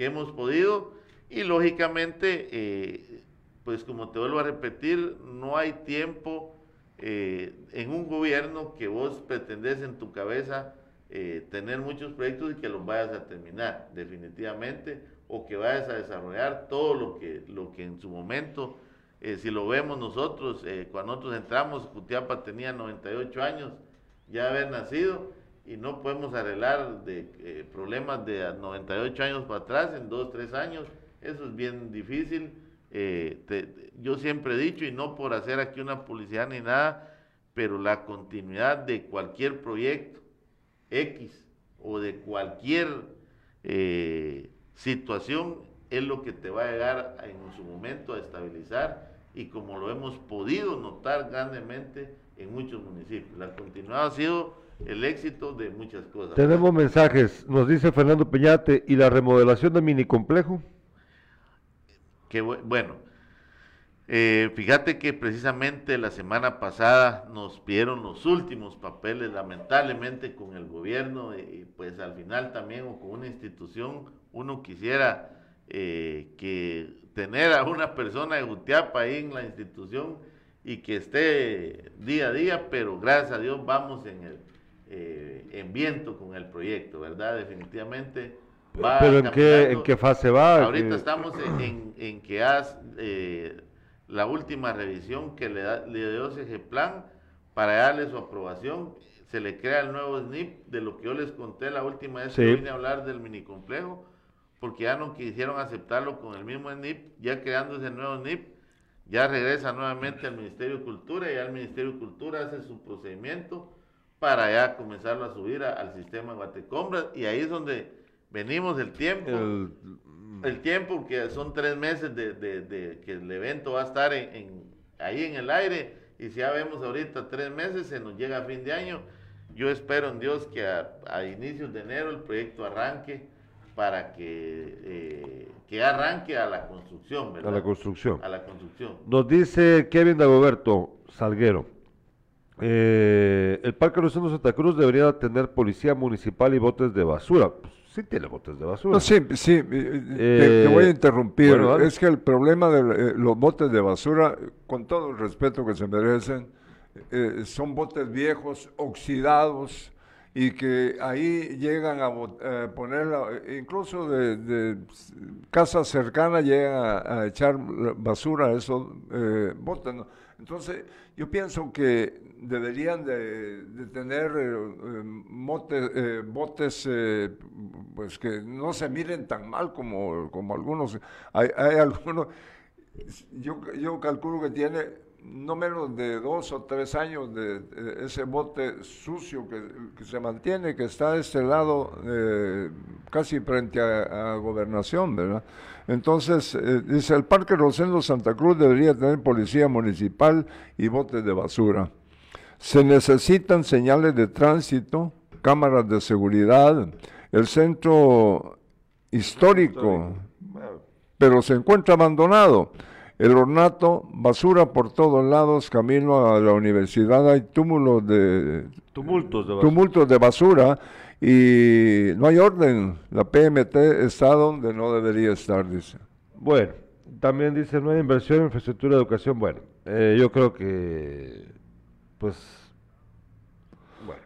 que hemos podido. Y lógicamente, eh, pues como te vuelvo a repetir, no hay tiempo eh, en un gobierno que vos pretendés en tu cabeza eh, tener muchos proyectos y que los vayas a terminar definitivamente o que vayas a desarrollar todo lo que, lo que en su momento, si lo vemos nosotros, cuando nosotros entramos, Cutiapa tenía 98 años ya haber nacido y no podemos arreglar de problemas de 98 años para atrás en 2, 3 años, eso es bien difícil eh, yo siempre he dicho, y no por hacer aquí una publicidad ni nada, pero la continuidad de cualquier proyecto X o de cualquier eh, situación es lo que te va a llegar en su momento a estabilizar y como lo hemos podido notar grandemente en muchos municipios. La continuidad ha sido el éxito de muchas cosas. Tenemos mensajes, nos dice Fernando Peñate, ¿y la remodelación del mini complejo? que bueno, eh, fíjate que precisamente la semana pasada nos pidieron los últimos papeles, lamentablemente con el gobierno, y pues al final también o con una institución, uno quisiera eh, que tener a una persona de Gutiapa ahí en la institución y que esté día a día, pero gracias a Dios vamos en el eh, en viento con el proyecto, ¿verdad? Definitivamente ¿Pero en qué, en qué fase va? Ahorita estamos en, en, que haz eh, la última revisión que le, da, le dio ese plan para darle su aprobación. Se le crea el nuevo SNIP de lo que yo les conté la última vez que vine a hablar del minicomplejo, porque ya no quisieron aceptarlo con el mismo SNIP, ya creando ese nuevo SNIP, ya regresa nuevamente al Ministerio de Cultura y ya el Ministerio de Cultura hace su procedimiento para ya comenzarlo a subir al sistema de Guatecombras y ahí es donde venimos el tiempo. El, tiempo, que son tres meses de, que el evento va a estar en, ahí en el aire y si ya vemos ahorita tres meses, se nos llega a fin de año. Yo espero en Dios que a, inicios de enero el proyecto arranque para que, eh, que arranque a la construcción, ¿verdad? A la construcción. A la construcción. Nos dice Kevin Dagoberto Salguero. Eh, el Parque Rosendo Santa Cruz debería tener policía municipal y botes de basura. Pues, sí tiene botes de basura. sí, sí, te, voy a eh, interrumpir. es que el problema de los botes de basura, con todo el respeto que se merecen, son botes viejos, oxidados, y que ahí llegan a eh, poner, incluso de, casas cercanas llegan a, echar basura a esos eh, botes. Entonces, yo pienso que deberían de, tener eh, motes, botes pues que no se miren tan mal como, como algunos. Hay, hay algunos, yo, yo calculo que tiene no menos de dos o tres años de, ese bote sucio que, se mantiene, que está de este lado, eh, casi frente a, gobernación, ¿verdad? Entonces, eh, dice, el Parque Rosendo Santa Cruz debería tener policía municipal y botes de basura. Se necesitan señales de tránsito, cámaras de seguridad, el centro histórico. pero se encuentra abandonado. El ornato, basura por todos lados, camino a la universidad hay túmulos de tumultos de basura. tumultos de basura y no hay orden. La PMT está donde no debería estar, dice. Bueno, también dice no hay inversión en infraestructura de educación. Bueno, eh, yo creo que, pues, bueno,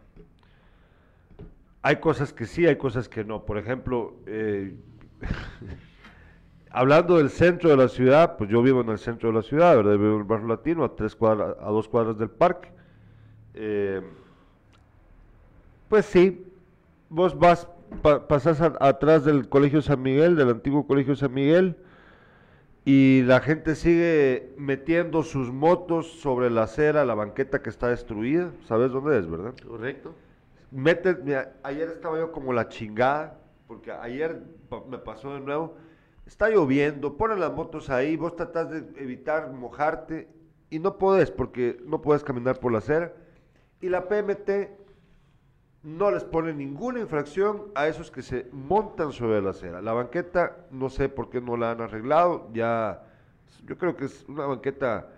hay cosas que sí, hay cosas que no. Por ejemplo, eh, Hablando del centro de la ciudad, pues yo vivo en el centro de la ciudad, ¿verdad? Vivo en el barrio latino, a, tres cuadras, a dos cuadras del parque. Eh, pues sí, vos vas, pasás atrás del Colegio San Miguel, del antiguo Colegio San Miguel, y la gente sigue metiendo sus motos sobre la acera, la banqueta que está destruida. ¿Sabes dónde es, verdad? Correcto. Mete, ayer estaba yo como la chingada, porque ayer me pasó de nuevo está lloviendo, ponen las motos ahí, vos tratás de evitar mojarte y no podés porque no puedes caminar por la acera. Y la PMT no les pone ninguna infracción a esos que se montan sobre la acera. La banqueta, no sé por qué no la han arreglado, ya, yo creo que es una banqueta,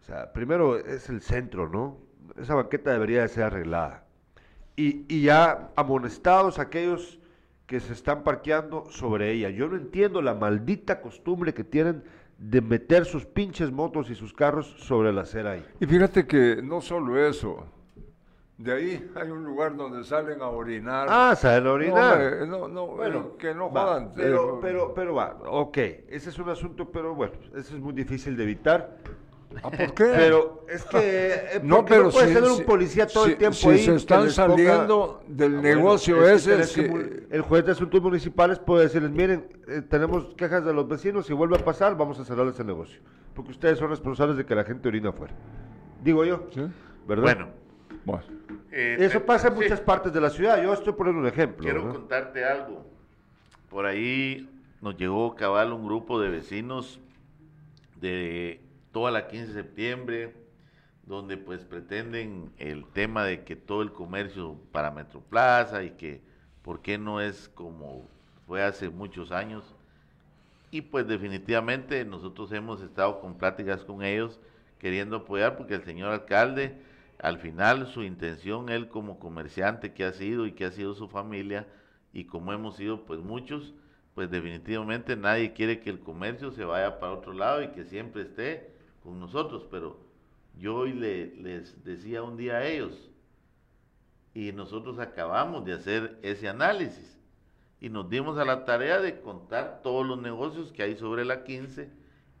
o sea, primero es el centro, ¿no? Esa banqueta debería de ser arreglada. Y, y ya amonestados aquellos que se están parqueando sobre ella. Yo no entiendo la maldita costumbre que tienen de meter sus pinches motos y sus carros sobre la acera ahí. Y fíjate que no solo eso, de ahí hay un lugar donde salen a orinar. Ah, salen a orinar. No, no, bueno, que no jodan. Pero, pero, pero va, ok, ese es un asunto, pero bueno, ese es muy difícil de evitar. ¿Ah, ¿Por qué? Pero es que eh, no, pero no puede si, tener un policía todo el tiempo si ahí. se están saliendo del ah, negocio ese. el juez de asuntos municipales puede decirles, miren, eh, tenemos quejas de los vecinos, si vuelve a pasar, vamos a cerrarles el negocio. Porque ustedes son responsables de que la gente orina afuera. Digo yo. ¿Verdad? Bueno. Eh, Eso pasa en muchas partes de la ciudad. Yo estoy poniendo un ejemplo. Quiero contarte algo. Por ahí nos llegó cabal un grupo de vecinos de toda la 15 de septiembre, donde pues pretenden el tema de que todo el comercio para Metroplaza y que por qué no es como fue hace muchos años. Y pues definitivamente nosotros hemos estado con pláticas con ellos queriendo apoyar porque el señor alcalde, al final su intención, él como comerciante que ha sido y que ha sido su familia y como hemos sido pues muchos, pues definitivamente nadie quiere que el comercio se vaya para otro lado y que siempre esté con nosotros, pero yo hoy le, les decía un día a ellos, y nosotros acabamos de hacer ese análisis, y nos dimos a la tarea de contar todos los negocios que hay sobre la 15,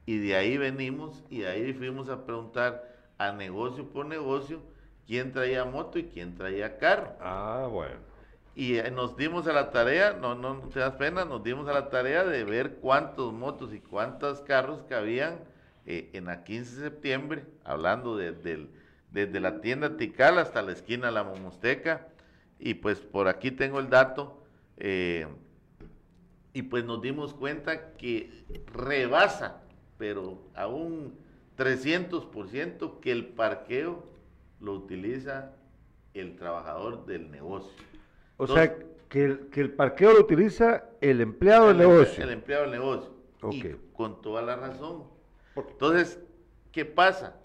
y de ahí venimos, y de ahí fuimos a preguntar a negocio por negocio, quién traía moto y quién traía carro. Ah, bueno. Y eh, nos dimos a la tarea, no, no te das pena, nos dimos a la tarea de ver cuántos motos y cuántos carros cabían eh, en la 15 de septiembre, hablando desde la tienda Tical hasta la esquina de la Momosteca, y pues por aquí tengo el dato, eh, y pues nos dimos cuenta que rebasa, pero a un 300% que el parqueo lo utiliza el trabajador del negocio. O sea, que el, que el parqueo lo utiliza el empleado del negocio. El empleado del negocio. Y con toda la razón. Entonces, ¿qué pasa?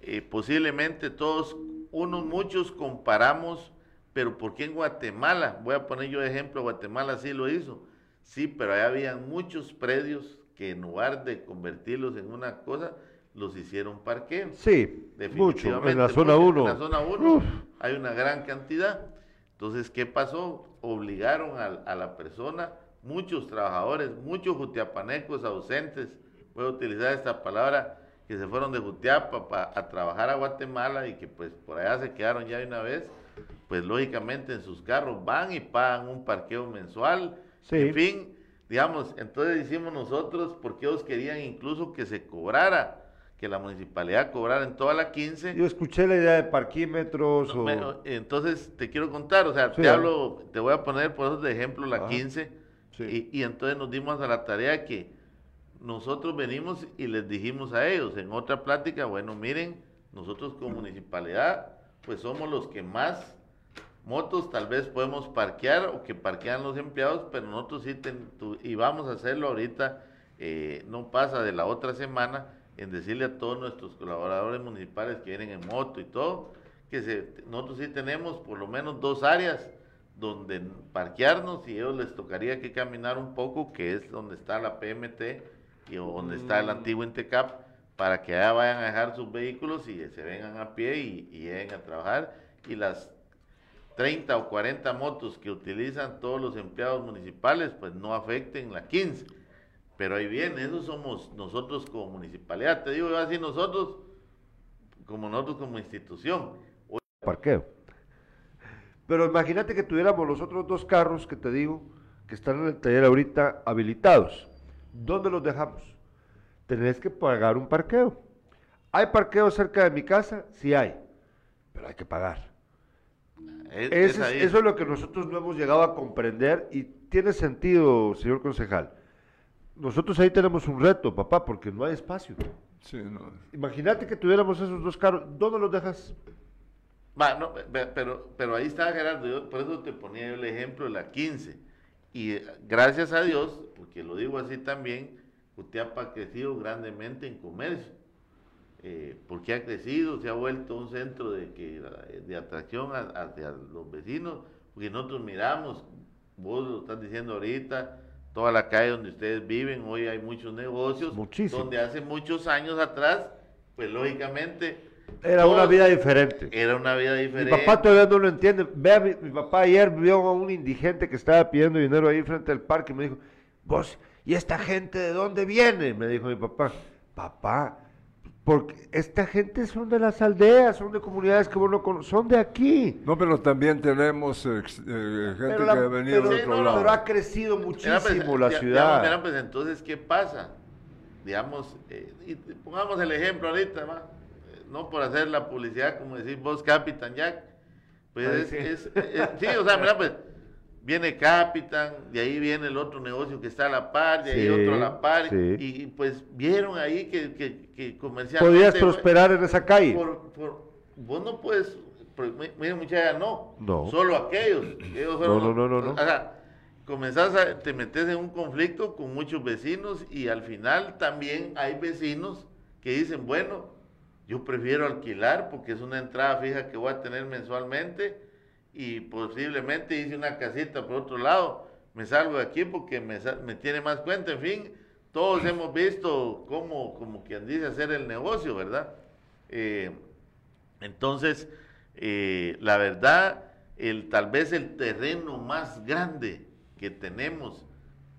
Eh, posiblemente todos, unos muchos comparamos, pero ¿por qué en Guatemala? Voy a poner yo ejemplo, Guatemala sí lo hizo. Sí, pero ahí había muchos predios que en lugar de convertirlos en una cosa, los hicieron parqueo. Sí, mucho. En la zona 1. En la zona 1 hay una gran cantidad. Entonces, ¿qué pasó? Obligaron a, la persona, muchos trabajadores, muchos jutiapanecos ausentes, voy a utilizar esta palabra, que se fueron de Jutiapa a trabajar a Guatemala y que pues por allá se quedaron ya de una vez, pues lógicamente en sus carros van y pagan un parqueo mensual. En fin, digamos, entonces hicimos nosotros porque ellos querían incluso que se cobrara que la municipalidad cobrara en toda la 15. Yo escuché la idea de parquímetros. entonces te quiero contar, o sea, te hablo, te voy a poner por eso de ejemplo la 15. Y, y, entonces nos dimos a la tarea que nosotros venimos y les dijimos a ellos en otra plática, bueno, miren, nosotros como municipalidad, pues somos los que más motos tal vez podemos parquear o que parquean los empleados, pero nosotros sí, y vamos a hacerlo ahorita, eh, no pasa de la otra semana, en decirle a todos nuestros colaboradores municipales que vienen en moto y todo, que se, nosotros sí tenemos por lo menos dos áreas donde parquearnos y a ellos les tocaría que caminar un poco, que es donde está la PMT y donde está el mm. antiguo Intecap, para que allá vayan a dejar sus vehículos y se vengan a pie y, y lleguen a trabajar. Y las 30 o 40 motos que utilizan todos los empleados municipales, pues no afecten la 15 pero ahí viene, eso somos nosotros como municipalidad. Te digo así nosotros, como nosotros como institución. Parqueo. Pero imagínate que tuviéramos los otros dos carros que te digo, que están en el taller ahorita habilitados. ¿Dónde los dejamos? Tenés que pagar un parqueo. ¿Hay parqueo cerca de mi casa? Sí hay, pero hay que pagar. eso es lo que nosotros no hemos llegado a comprender y tiene sentido, señor concejal nosotros ahí tenemos un reto, papá, porque no hay espacio. Imagínate que tuviéramos esos dos carros, ¿dónde los dejas? pero, pero ahí está Gerardo, por eso te ponía el ejemplo de la 15. Y eh, gracias a Dios, porque lo digo así también, Jutiapa ha crecido grandemente en comercio. Eh, porque ha crecido, se ha vuelto un centro de, que, de atracción hacia los vecinos, porque nosotros miramos, vos lo estás diciendo ahorita, toda la calle donde ustedes viven, hoy hay muchos negocios, donde hace muchos años atrás, pues lógicamente... Era una vida diferente. Era una vida diferente. Mi papá todavía no lo entiende. Vea, mi, papá ayer vio a un indigente que estaba pidiendo dinero ahí frente al parque y me dijo, vos, ¿y esta gente de dónde viene? Me dijo mi papá. Papá, porque esta gente son de las aldeas, son de comunidades que bueno son de aquí. No, pero también tenemos eh, eh, gente que ha venido de otro lado. Pero ha crecido muchísimo la ciudad. pues entonces, ¿qué pasa? Digamos, eh, pongamos el ejemplo ahorita, no por hacer la publicidad, como decís vos, Capitán Jack. Pues es, sí, o sea, mira, pues viene Capitan, de ahí viene el otro negocio que está a la par, de ahí otro a la par, y, pues vieron ahí que, que, que comercialmente... Podías prosperar en esa calle. vos no puedes, miren muchachos, no, no, solo aquellos. no, no, no, no, no. O sea, comenzás a, te metes en un conflicto con muchos vecinos y al final también hay vecinos que dicen, bueno, yo prefiero alquilar porque es una entrada fija que voy a tener mensualmente y posiblemente hice una casita por otro lado, me salgo de aquí porque me, me tiene más cuenta, en fin, todos hemos visto cómo, como quien dice, hacer el negocio, ¿verdad? Eh, entonces, eh, la verdad, el, tal vez el terreno más grande que tenemos,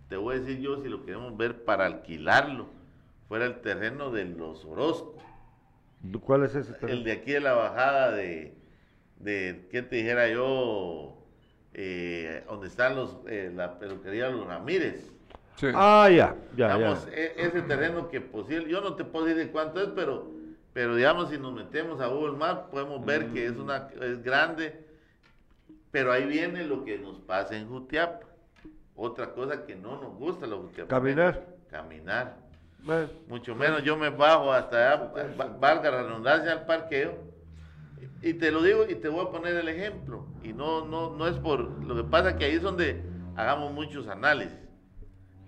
te voy a decir yo si lo queremos ver para alquilarlo, fuera el terreno de los Orozco. ¿Cuál es ese terreno? El de aquí de la bajada de, de, ¿qué te dijera yo? Eh, donde están los, eh, la peluquería de los Ramírez. Ah, ya, ya, digamos, e, ese terreno que posible, yo no te puedo decir de cuánto es, pero, pero digamos, si nos metemos a Google Maps, podemos ver que es, una, es grande, pero ahí viene lo que nos pasa en Jutiapa. Otra cosa que no nos gusta los Jutiapa. Caminar. Caminar. Mucho menos yo me bajo hasta allá, valga la redundancia al parqueo. Y te lo digo y te voy a poner el ejemplo. Y no, no, no es por. Lo que pasa que ahí es donde hagamos muchos análisis.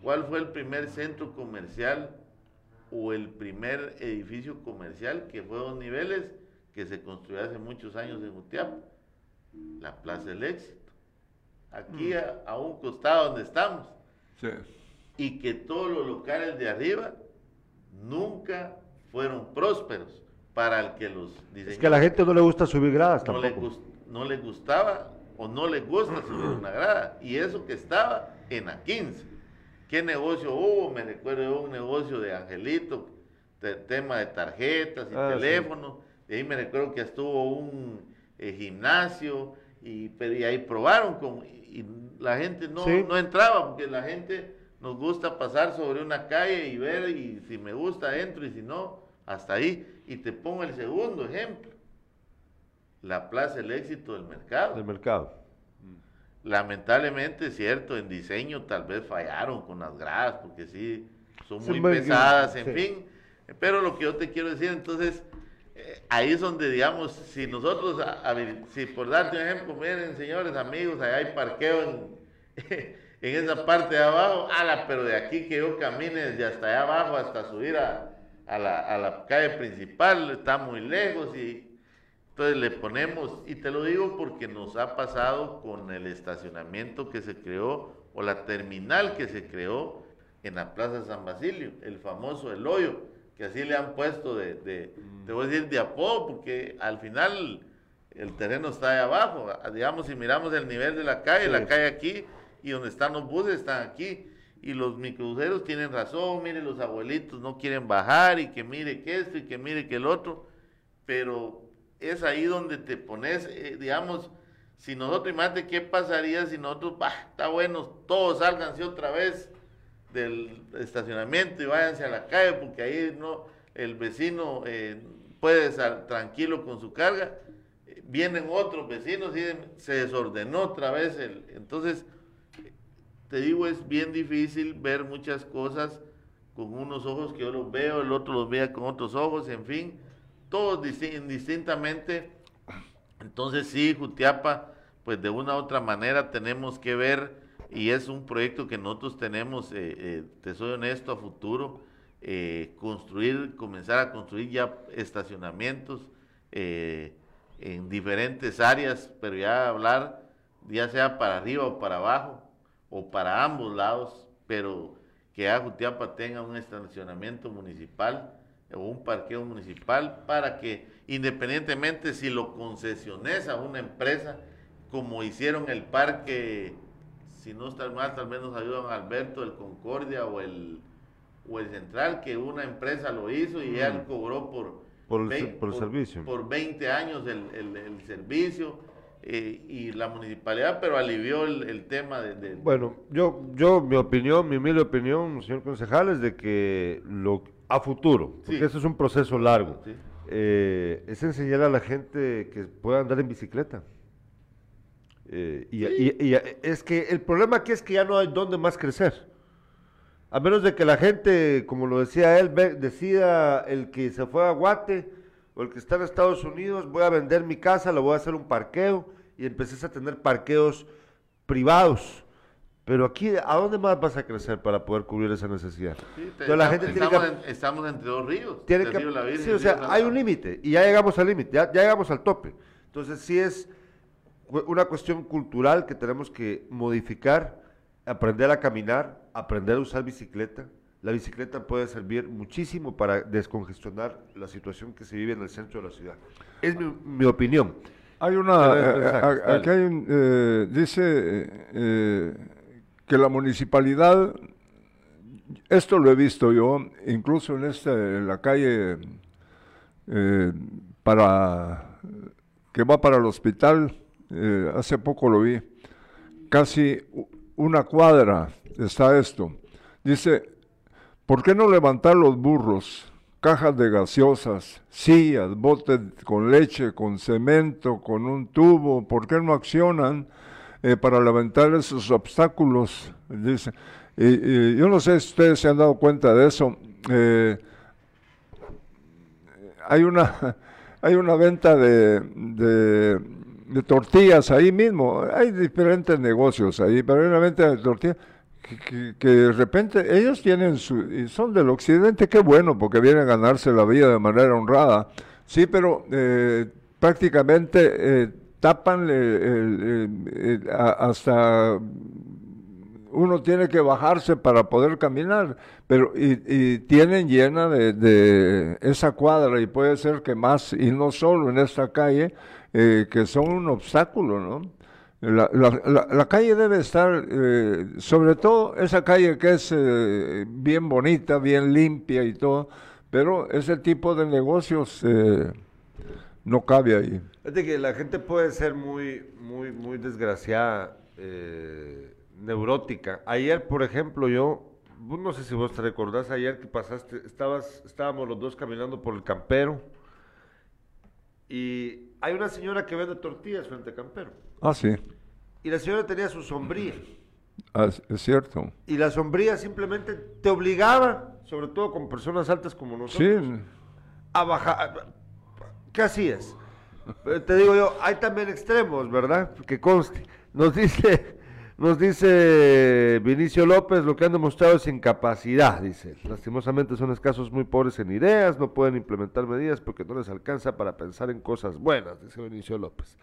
¿Cuál fue el primer centro comercial o el primer edificio comercial que fue dos niveles que se construyó hace muchos años en Jutiapa? la Plaza del Éxito, aquí mm. a, un costado donde estamos. Y que todos los locales de arriba nunca fueron prósperos para el que los diseñó. Es que a la gente no le gusta subir gradas no Le no le gustaba o no le gusta subir una grada. Y eso que estaba en a 15. ¿Qué negocio hubo? Me recuerdo un negocio de Angelito, tema de tarjetas y ah, teléfonos. De ahí me recuerdo que estuvo un el gimnasio, y, y ahí probaron, con, y la gente no, no entraba, porque la gente nos gusta pasar sobre una calle y ver, y si me gusta entro, y si no, hasta ahí. Y te pongo el segundo ejemplo, la Plaza El Éxito del Mercado. Del mercado. Lamentablemente, cierto, en diseño tal vez fallaron con las gradas, porque sí, son muy pesadas, en fin. Pero lo que yo te quiero decir, entonces, ahí es donde, digamos, si nosotros, a, si por darte un ejemplo, miren, señores, amigos, allá hay parqueo en, en esa parte de abajo, ala, pero de aquí que yo camine desde hasta allá abajo hasta subir a, a, la, a la calle principal, está muy lejos y entonces le ponemos, y te lo digo porque nos ha pasado con el estacionamiento que se creó o la terminal que se creó en la Plaza San Basilio, el famoso El Hoyo que así le han puesto de, de te voy a decir de apodo, porque al final el terreno está ahí abajo. Digamos, si miramos el nivel de la calle, la calle aquí y donde están los buses están aquí. Y los microbuseros tienen razón, mire, los abuelitos no quieren bajar y que mire que esto y que mire que el otro. Pero es ahí donde te pones, eh, digamos, si nosotros, imagínate qué pasaría si nosotros, bah, está bueno, todos salganse otra vez del estacionamiento y váyanse a la calle porque ahí no el vecino eh, puede estar tranquilo con su carga. Vienen otros vecinos y se desordenó otra vez. El, entonces, te digo, es bien difícil ver muchas cosas con unos ojos que yo los veo, el otro los vea con otros ojos, en fin, todos distintamente. Entonces sí, Jutiapa, pues de una u otra manera tenemos que ver y es un proyecto que nosotros tenemos, eh, eh, te soy honesto, a futuro, eh, construir, comenzar a construir ya estacionamientos en diferentes áreas, pero ya hablar, ya sea para arriba o para abajo, o para ambos lados, pero que Ajutiapa tenga un estacionamiento municipal o un parqueo municipal para que independientemente si lo concesiones a una empresa, como hicieron el parque si no está mal, tal vez nos ayudan Alberto el Concordia o el, o el Central, que una empresa lo hizo y él cobró por, por, el, servicio. Por 20 años el, servicio. Eh, y la municipalidad, pero alivió el, tema de, Bueno, yo, yo, mi opinión, mi humilde opinión, señor concejal, es de que lo a futuro, porque eso es un proceso largo, eh, es enseñar a la gente que pueda andar en bicicleta. Eh, y, es que el problema aquí es que ya no hay dónde más crecer. A menos de que la gente, como lo decía él, decida el que se fue a Guate o el que está en Estados Unidos, voy a vender mi casa, lo voy a hacer un parqueo y empecé a tener parqueos privados. Pero aquí, ¿a dónde más vas a crecer para poder cubrir esa necesidad? la gente estamos, entre dos ríos. sí, o sea, hay un límite y ya llegamos al límite, ya, ya llegamos al tope. Entonces, sí es una cuestión cultural que tenemos que modificar, aprender a caminar, aprender a usar bicicleta. La bicicleta puede servir muchísimo para descongestionar la situación que se vive en el centro de la ciudad. Es mi, opinión. Hay una, eh, aquí hay un, eh, dice eh, que la municipalidad, esto lo he visto yo, incluso en, esta, en la calle para que va para el hospital, eh, hace poco lo vi, casi una cuadra está esto. Dice, ¿por qué no levantar los burros? Cajas de gaseosas, sillas, botes con leche, con cemento, con un tubo, ¿por qué no accionan eh, para levantar esos obstáculos? Dice, y, yo no sé si ustedes se han dado cuenta de eso. Eh, hay una hay una venta de, de, tortillas ahí mismo. Hay diferentes negocios ahí, pero hay una venta de tortillas que, de repente ellos tienen su, y son del occidente, qué bueno, porque vienen a ganarse la vida de manera honrada. Sí, pero eh, prácticamente eh, tapan hasta uno tiene que bajarse para poder caminar, pero y, tienen llena de, esa cuadra y puede ser que más, y no solo en esta calle, eh, que son un obstáculo, ¿no? La, la, calle debe estar, eh, sobre todo esa calle que es eh, bien bonita, bien limpia y todo, pero ese tipo de negocios no cabe ahí. Es de que la gente puede ser muy, muy, muy desgraciada. Eh, neurótica. Ayer, por ejemplo, yo, no sé si vos te recordás ayer que pasaste, estabas, estábamos los dos caminando por el campero y hay una señora que vende tortillas frente al campero. Ah, sí. Y la señora tenía su sombría. Ah, es cierto. Y la sombría simplemente te obligaba, sobre todo con personas altas como nosotros, a bajar. ¿Qué hacías? Te digo yo, hay también extremos, ¿verdad? Que conste. Nos dice nos dice Vinicio López, lo que han demostrado es incapacidad, dice. Lastimosamente son escasos muy pobres en ideas, no pueden implementar medidas porque no les alcanza para pensar en cosas buenas, dice Vinicio López.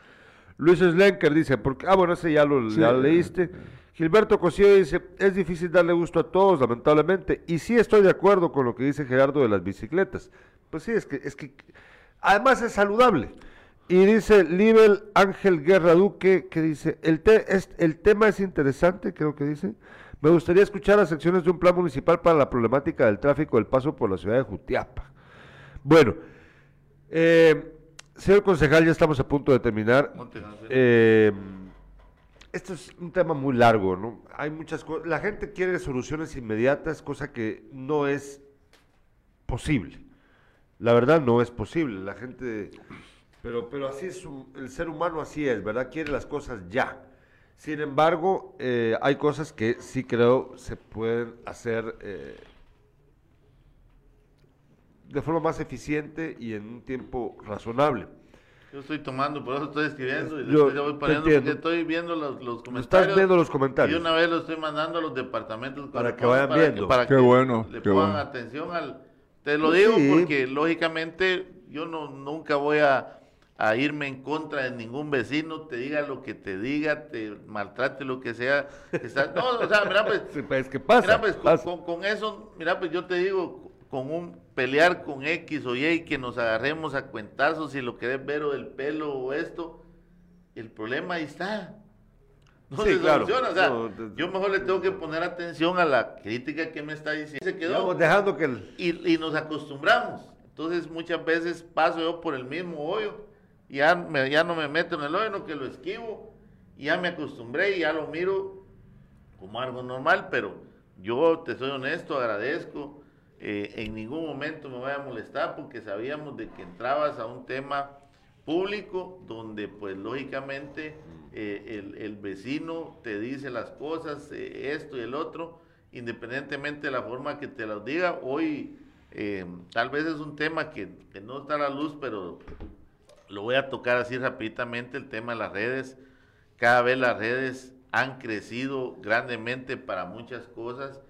Luis Slenker dice, porque, ah, bueno, ese ya lo leíste. Gilberto Cosío dice, es difícil darle gusto a todos, lamentablemente. Y sí estoy de acuerdo con lo que dice Gerardo de las bicicletas. Pues sí, es que, es que además es saludable. Y dice Libel Ángel Guerra Duque, que dice, el, el tema es interesante, creo que dice. Me gustaría escuchar las secciones de un plan municipal para la problemática del tráfico del paso por la ciudad de Jutiapa. Bueno, eh, señor concejal, ya estamos a punto de terminar. Eh, esto es un tema muy largo, ¿no? Hay muchas cosas. La gente quiere soluciones inmediatas, cosa que no es posible. La verdad no es posible. La gente pero, pero así es, el ser humano así es, ¿verdad? Quiere las cosas ya. Sin embargo, eh, hay cosas que sí creo se pueden hacer eh, de forma más eficiente y en un tiempo razonable. Yo estoy tomando, por eso estoy escribiendo y yo, voy porque estoy viendo los, los, comentarios. Estás viendo los comentarios. Y una vez lo estoy mandando a los departamentos. Para que vayan viendo. para qué bueno. Le pongan atención al... Te lo digo porque lógicamente yo no nunca voy a a irme en contra de ningún vecino, te diga lo que te diga, te maltrate lo que sea. no, o sea, mira, pues, pues ¿qué pasa? Mira, pues, Con, eso, mira, pues yo te digo, con un pelear con X o Y, que nos agarremos a cuentazos si lo querés ver o del pelo o esto, el problema ahí está. No se claro. soluciona, o sea, yo mejor le tengo que poner atención a la crítica que me está diciendo. Se quedó. dejando que y, y nos acostumbramos. Entonces muchas veces paso yo por el mismo hoyo ya, me, ya no me meto en el hoyo, que lo esquivo, ya me acostumbré y ya lo miro como algo normal, pero yo te soy honesto, agradezco, eh, en ningún momento me voy a molestar porque sabíamos de que entrabas a un tema público donde pues lógicamente eh, el, vecino te dice las cosas, eh, esto y el otro, independientemente de la forma que te las diga, hoy tal vez es un tema que, que no está a la luz, pero lo voy a tocar así rápidamente, el tema de las redes. Cada vez las redes han crecido grandemente para muchas cosas,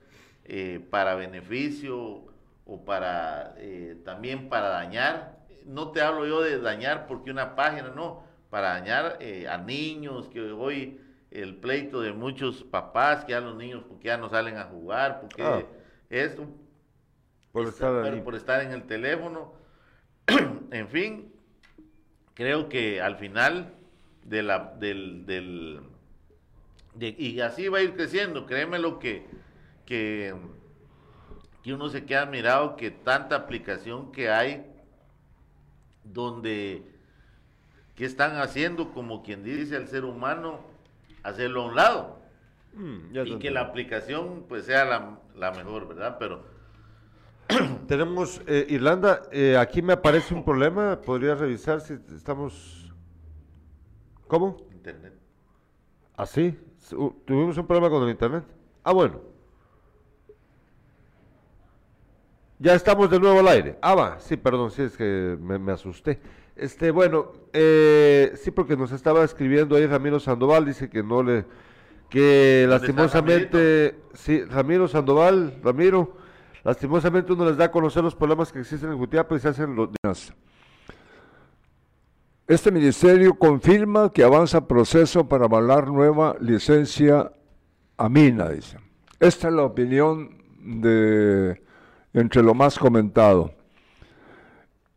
eh, para beneficio o para eh, también para dañar. No te hablo yo de dañar porque una página, no, para dañar eh, a niños, que hoy el pleito de muchos papás, que ya los niños porque ya no salen a jugar, porque ah. es por, por estar en el teléfono. en fin, creo que al final de la, del, del y así va a ir creciendo, créeme lo que, que, que uno se queda admirado que tanta aplicación que hay donde que están haciendo como quien dice al ser humano hacerlo a un lado. Mm, y que la aplicación pues sea la, la mejor, ¿verdad? Pero tenemos eh, Irlanda, eh, aquí me aparece un problema, podría revisar si estamos... ¿Cómo? Internet. ¿Ah, sí? ¿Tuvimos un problema con el internet? Ah, bueno. Ya estamos de nuevo al aire. Ah, va, sí, perdón, sí, es que me, asusté. Este, bueno, eh, sí, porque nos estaba escribiendo ahí Ramiro Sandoval, dice que no le, que lastimosamente, sí, Ramiro Sandoval, Ramiro, lastimosamente uno les da a conocer los problemas que existen en Jutiapa y se hacen los días. Este ministerio confirma que avanza proceso para avalar nueva licencia a mina, dice. Esta es la opinión de entre lo más comentado.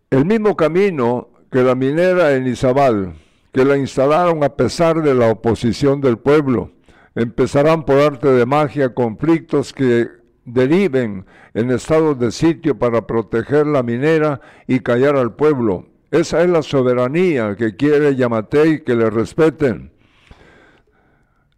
El mismo camino que la minera en Izabal, que la instalaron a pesar de la oposición del pueblo, empezarán por arte de magia conflictos que deriven en estados de sitio para proteger la minera y callar al pueblo. Esa es la soberanía que quiere Yamatei que le respeten.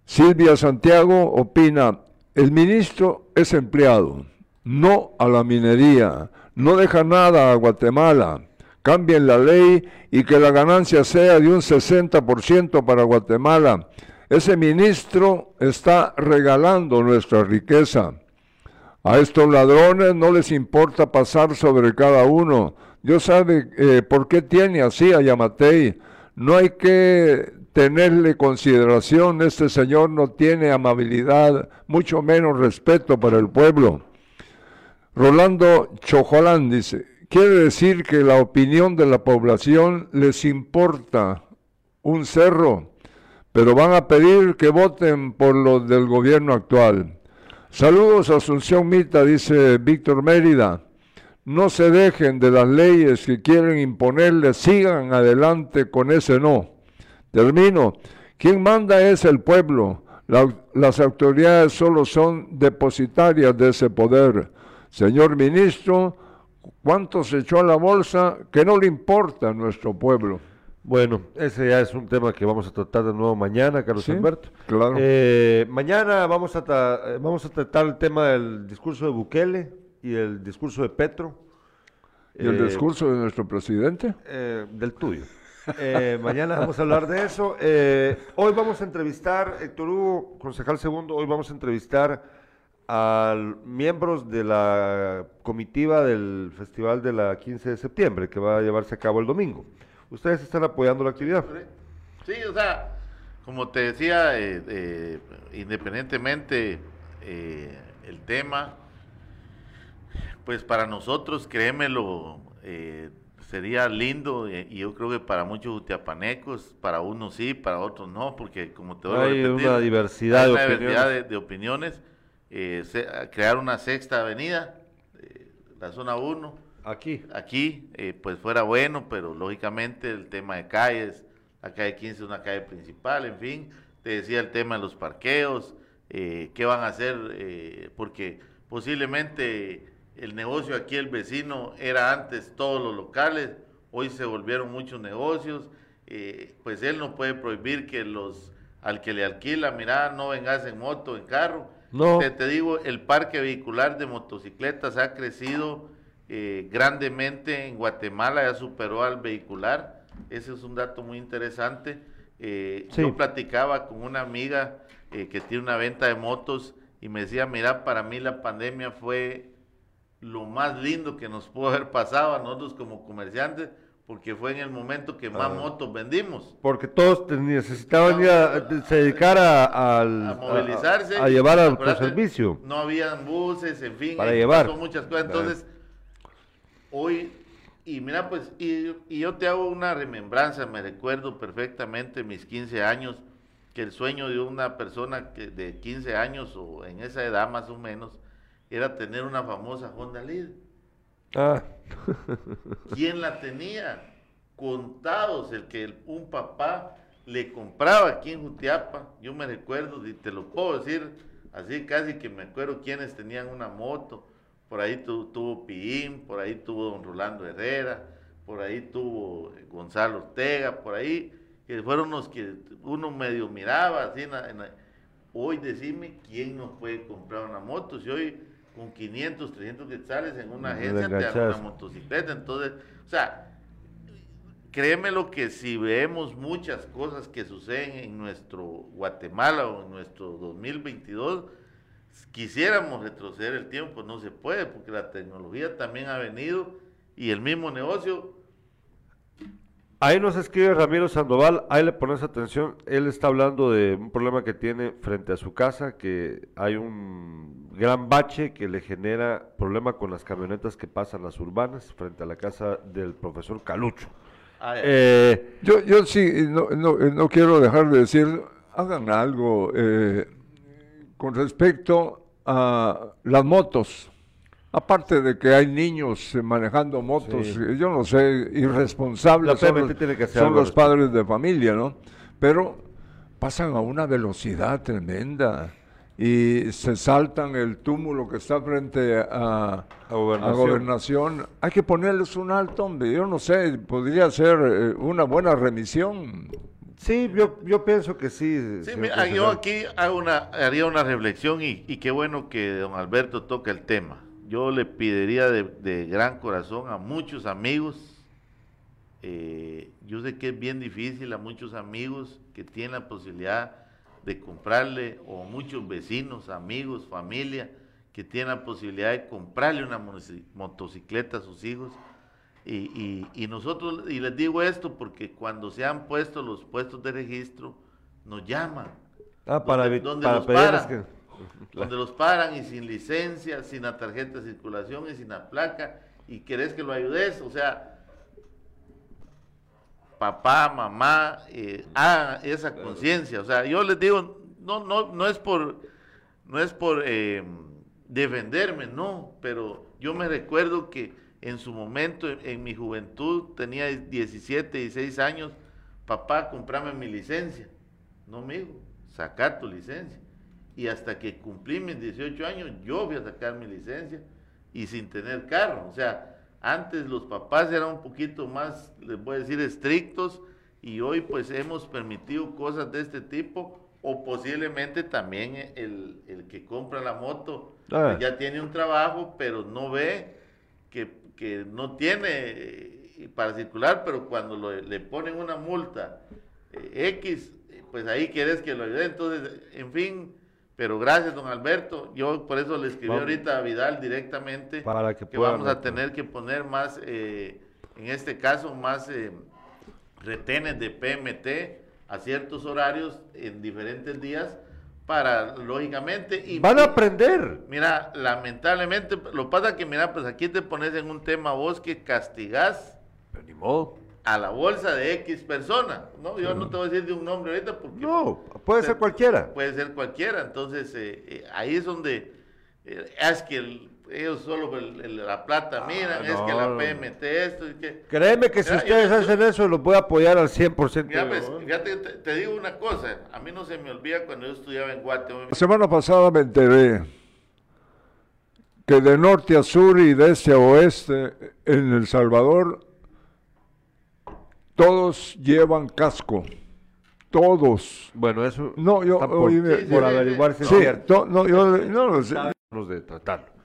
Silvia Santiago opina, el ministro es empleado, no a la minería, no deja nada a Guatemala. Cambien la ley y que la ganancia sea de un 60% para Guatemala. Ese ministro está regalando nuestra riqueza. A estos ladrones no les importa pasar sobre cada uno. Dios sabe eh, por qué tiene así a Yamatei. No hay que tenerle consideración. Este señor no tiene amabilidad, mucho menos respeto para el pueblo. Rolando Chojolán dice, quiere decir que la opinión de la población les importa un cerro, pero van a pedir que voten por lo del gobierno actual. Saludos a Asunción Mita, dice Víctor Mérida. No se dejen de las leyes que quieren imponerles, sigan adelante con ese no. Termino. Quien manda es el pueblo. las autoridades solo son depositarias de ese poder. Señor ministro, ¿cuánto se echó a la bolsa que no le importa a nuestro pueblo? Bueno, ese ya es un tema que vamos a tratar de nuevo mañana, Carlos Alberto. Claro. Eh, mañana vamos a, eh, vamos a tratar el tema del discurso de Bukele y el discurso de Petro. ¿Y el eh, discurso de nuestro presidente? del tuyo. mañana vamos a hablar de eso. hoy vamos a entrevistar, Héctor Hugo, concejal segundo, hoy vamos a entrevistar a miembros de la comitiva del Festival de la 15 de septiembre, que va a llevarse a cabo el domingo. Ustedes están apoyando la actividad. Sí, o sea, como te decía, eh, eh, independientemente eh, el tema, pues para nosotros, créemelo, sería lindo y yo creo que para muchos utiapanecos, para unos sí, para otros no, porque como te voy hay una diversidad, de, opiniones. de opiniones eh, crear una sexta avenida, eh, la zona 1. Aquí. Aquí, eh, pues fuera bueno, pero lógicamente el tema de calles, la calle 15 es una calle principal, en fin, te decía el tema de los parqueos, qué van a hacer, porque posiblemente el negocio aquí, el vecino, era antes todos los locales, hoy se volvieron muchos negocios, pues él no puede prohibir que los al que le alquila, mira, no vengas en moto, en carro, no. Te, digo, el parque vehicular de motocicletas ha crecido eh, grandemente en Guatemala, ya superó al vehicular. Ese es un dato muy interesante. Eh, yo platicaba con una amiga eh, que tiene una venta de motos y me decía, mira, para mí la pandemia fue lo más lindo que nos pudo haber pasado a nosotros como comerciantes, porque fue en el momento que más ah. motos vendimos. Porque todos necesitaban se dedicar a, movilizarse, a, llevar al servicio. No habían buses, en fin, para llevar. muchas cosas. Entonces, hoy, y mira, pues, y, yo te hago una remembranza, me recuerdo perfectamente mis 15 años, que el sueño de una persona que de 15 años o en esa edad más o menos, era tener una famosa Honda Lead. Ah. ¿Quién la tenía? Contados, el que un papá le compraba aquí en Jutiapa. Yo me recuerdo, y te lo puedo decir así casi que me acuerdo quiénes tenían una moto. Por ahí tuvo Piín, por ahí tuvo don Rolando Herrera, por ahí tuvo Gonzalo Ortega, por ahí, que fueron los que uno medio miraba así hoy decime quién nos puede comprar una moto. Si hoy con 500, 300 quetzales en una agencia te dan una motocicleta. Entonces, o sea, créeme lo que si vemos muchas cosas que suceden en nuestro Guatemala o en nuestro 2022, quisiéramos retroceder el tiempo, no se puede, porque la tecnología también ha venido y el mismo negocio. Ahí nos escribe Ramiro Sandoval, ahí le pones atención, él está hablando de un problema que tiene frente a su casa, que hay un gran bache que le genera problema con las camionetas que pasan las urbanas frente a la casa del profesor Calucho. Ah, eh, yo, yo sí, no, no, no, quiero dejar de decir, hagan algo eh, con respecto a las motos. Aparte de que hay niños manejando motos, yo no sé, irresponsables son, los, padres de familia, ¿no? Pero pasan a una velocidad tremenda y se saltan el túmulo que está frente a, a, gobernación. Hay que ponerles un alto, hombre. Yo no sé, podría ser eh, una buena remisión. Sí, yo, yo pienso que sí. Sí, yo aquí hago una, haría una reflexión y, y qué bueno que don Alberto toca el tema yo le pediría de, gran corazón a muchos amigos, eh, yo sé que es bien difícil a muchos amigos que tienen la posibilidad de comprarle, o muchos vecinos, amigos, familia, que tienen la posibilidad de comprarle una motocicleta a sus hijos. Y, nosotros, y les digo esto porque cuando se han puesto los puestos de registro, nos llaman. Ah, para, donde, para que donde los paran y sin licencia, sin la tarjeta de circulación y sin la placa, y querés que lo ayudes, o sea, papá, mamá, eh, ah, esa conciencia, o sea, yo les digo, no, no, no es por, no es por eh, defenderme, no, pero yo me recuerdo que en su momento, en, mi juventud, tenía 17, 16 años, papá, comprame mi licencia, no amigo, saca tu licencia y hasta que cumplí mis 18 años yo voy a sacar mi licencia y sin tener carro. O sea, antes los papás eran un poquito más, les voy a decir, estrictos y hoy pues hemos permitido cosas de este tipo o posiblemente también el, el que compra la moto ah. ya tiene un trabajo pero no ve que, que no tiene eh, para circular, pero cuando le ponen una multa eh, X, pues ahí quieres que lo ayude. Entonces, en fin, pero gracias, don Alberto. Yo por eso le escribí ahorita a Vidal directamente para que, vamos a tener que poner más, eh, en este caso, más eh, retenes de PMT a ciertos horarios en diferentes días para, lógicamente... Y, Van a aprender. Mira, lamentablemente, lo pasa que, mira, pues aquí te pones en un tema vos que castigás. Pero ni modo a la bolsa de X persona, ¿no? Yo no te voy a decir de un nombre ahorita porque... No, puede ser cualquiera. Puede ser cualquiera, entonces eh, eh, ahí es donde eh, es que ellos solo la plata ah, miran, es que la PMT esto, es que... Créeme que si ustedes hacen eso, los voy a apoyar al 100%. Mira, pues, fíjate, te, digo una cosa, a mí no se me olvida cuando yo estudiaba en Guatemala. La semana pasada me enteré que de norte a sur y de este a oeste en El Salvador todos llevan casco. Todos. Bueno, eso. No, yo. Por, por averiguar si es cierto. No, yo no lo sé. de tratarlo.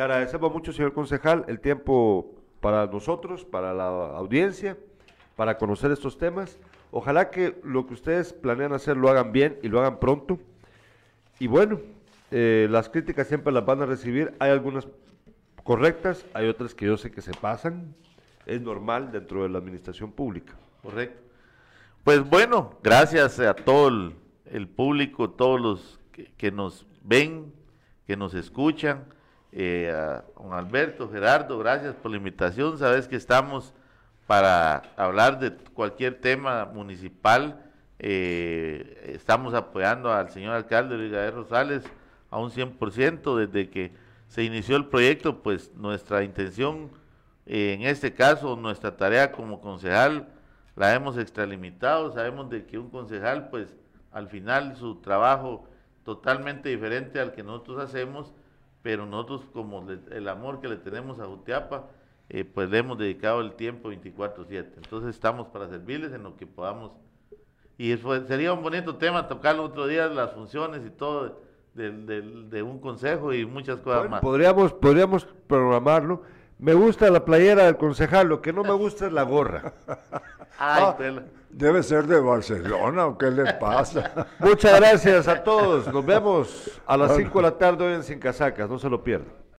Te agradecemos mucho, señor concejal, el tiempo para nosotros, para la audiencia, para conocer estos temas. Ojalá que lo que ustedes planean hacer lo hagan bien y lo hagan pronto. Y bueno, eh, las críticas siempre las van a recibir. Hay algunas correctas, hay otras que yo sé que se pasan es normal dentro de la administración pública. Correcto. Pues bueno, gracias a todo el, público, todos los que, nos ven, que nos escuchan. Eh, a don Alberto, Gerardo, gracias por la invitación. Sabes que estamos para hablar de cualquier tema municipal. Eh, estamos apoyando al señor alcalde Luis Rosales a un 100% desde que se inició el proyecto, pues nuestra intención en este caso, nuestra tarea como concejal la hemos extralimitado. Sabemos de que un concejal, pues, al final su trabajo totalmente diferente al que nosotros hacemos, pero nosotros como el amor que le tenemos a Jutiapa, eh, pues le hemos dedicado el tiempo 24/7. Entonces estamos para servirles en lo que podamos y sería un bonito tema tocarlo otro día, las funciones y todo de, un consejo y muchas cosas más. Podríamos, podríamos programarlo. Me gusta la playera del concejal, lo que no me gusta es la gorra. Ah, debe ser de Barcelona, ¿o qué le pasa? Muchas gracias a todos. Nos vemos a las 5 de la tarde hoy en Sin Casacas. No se lo pierdan.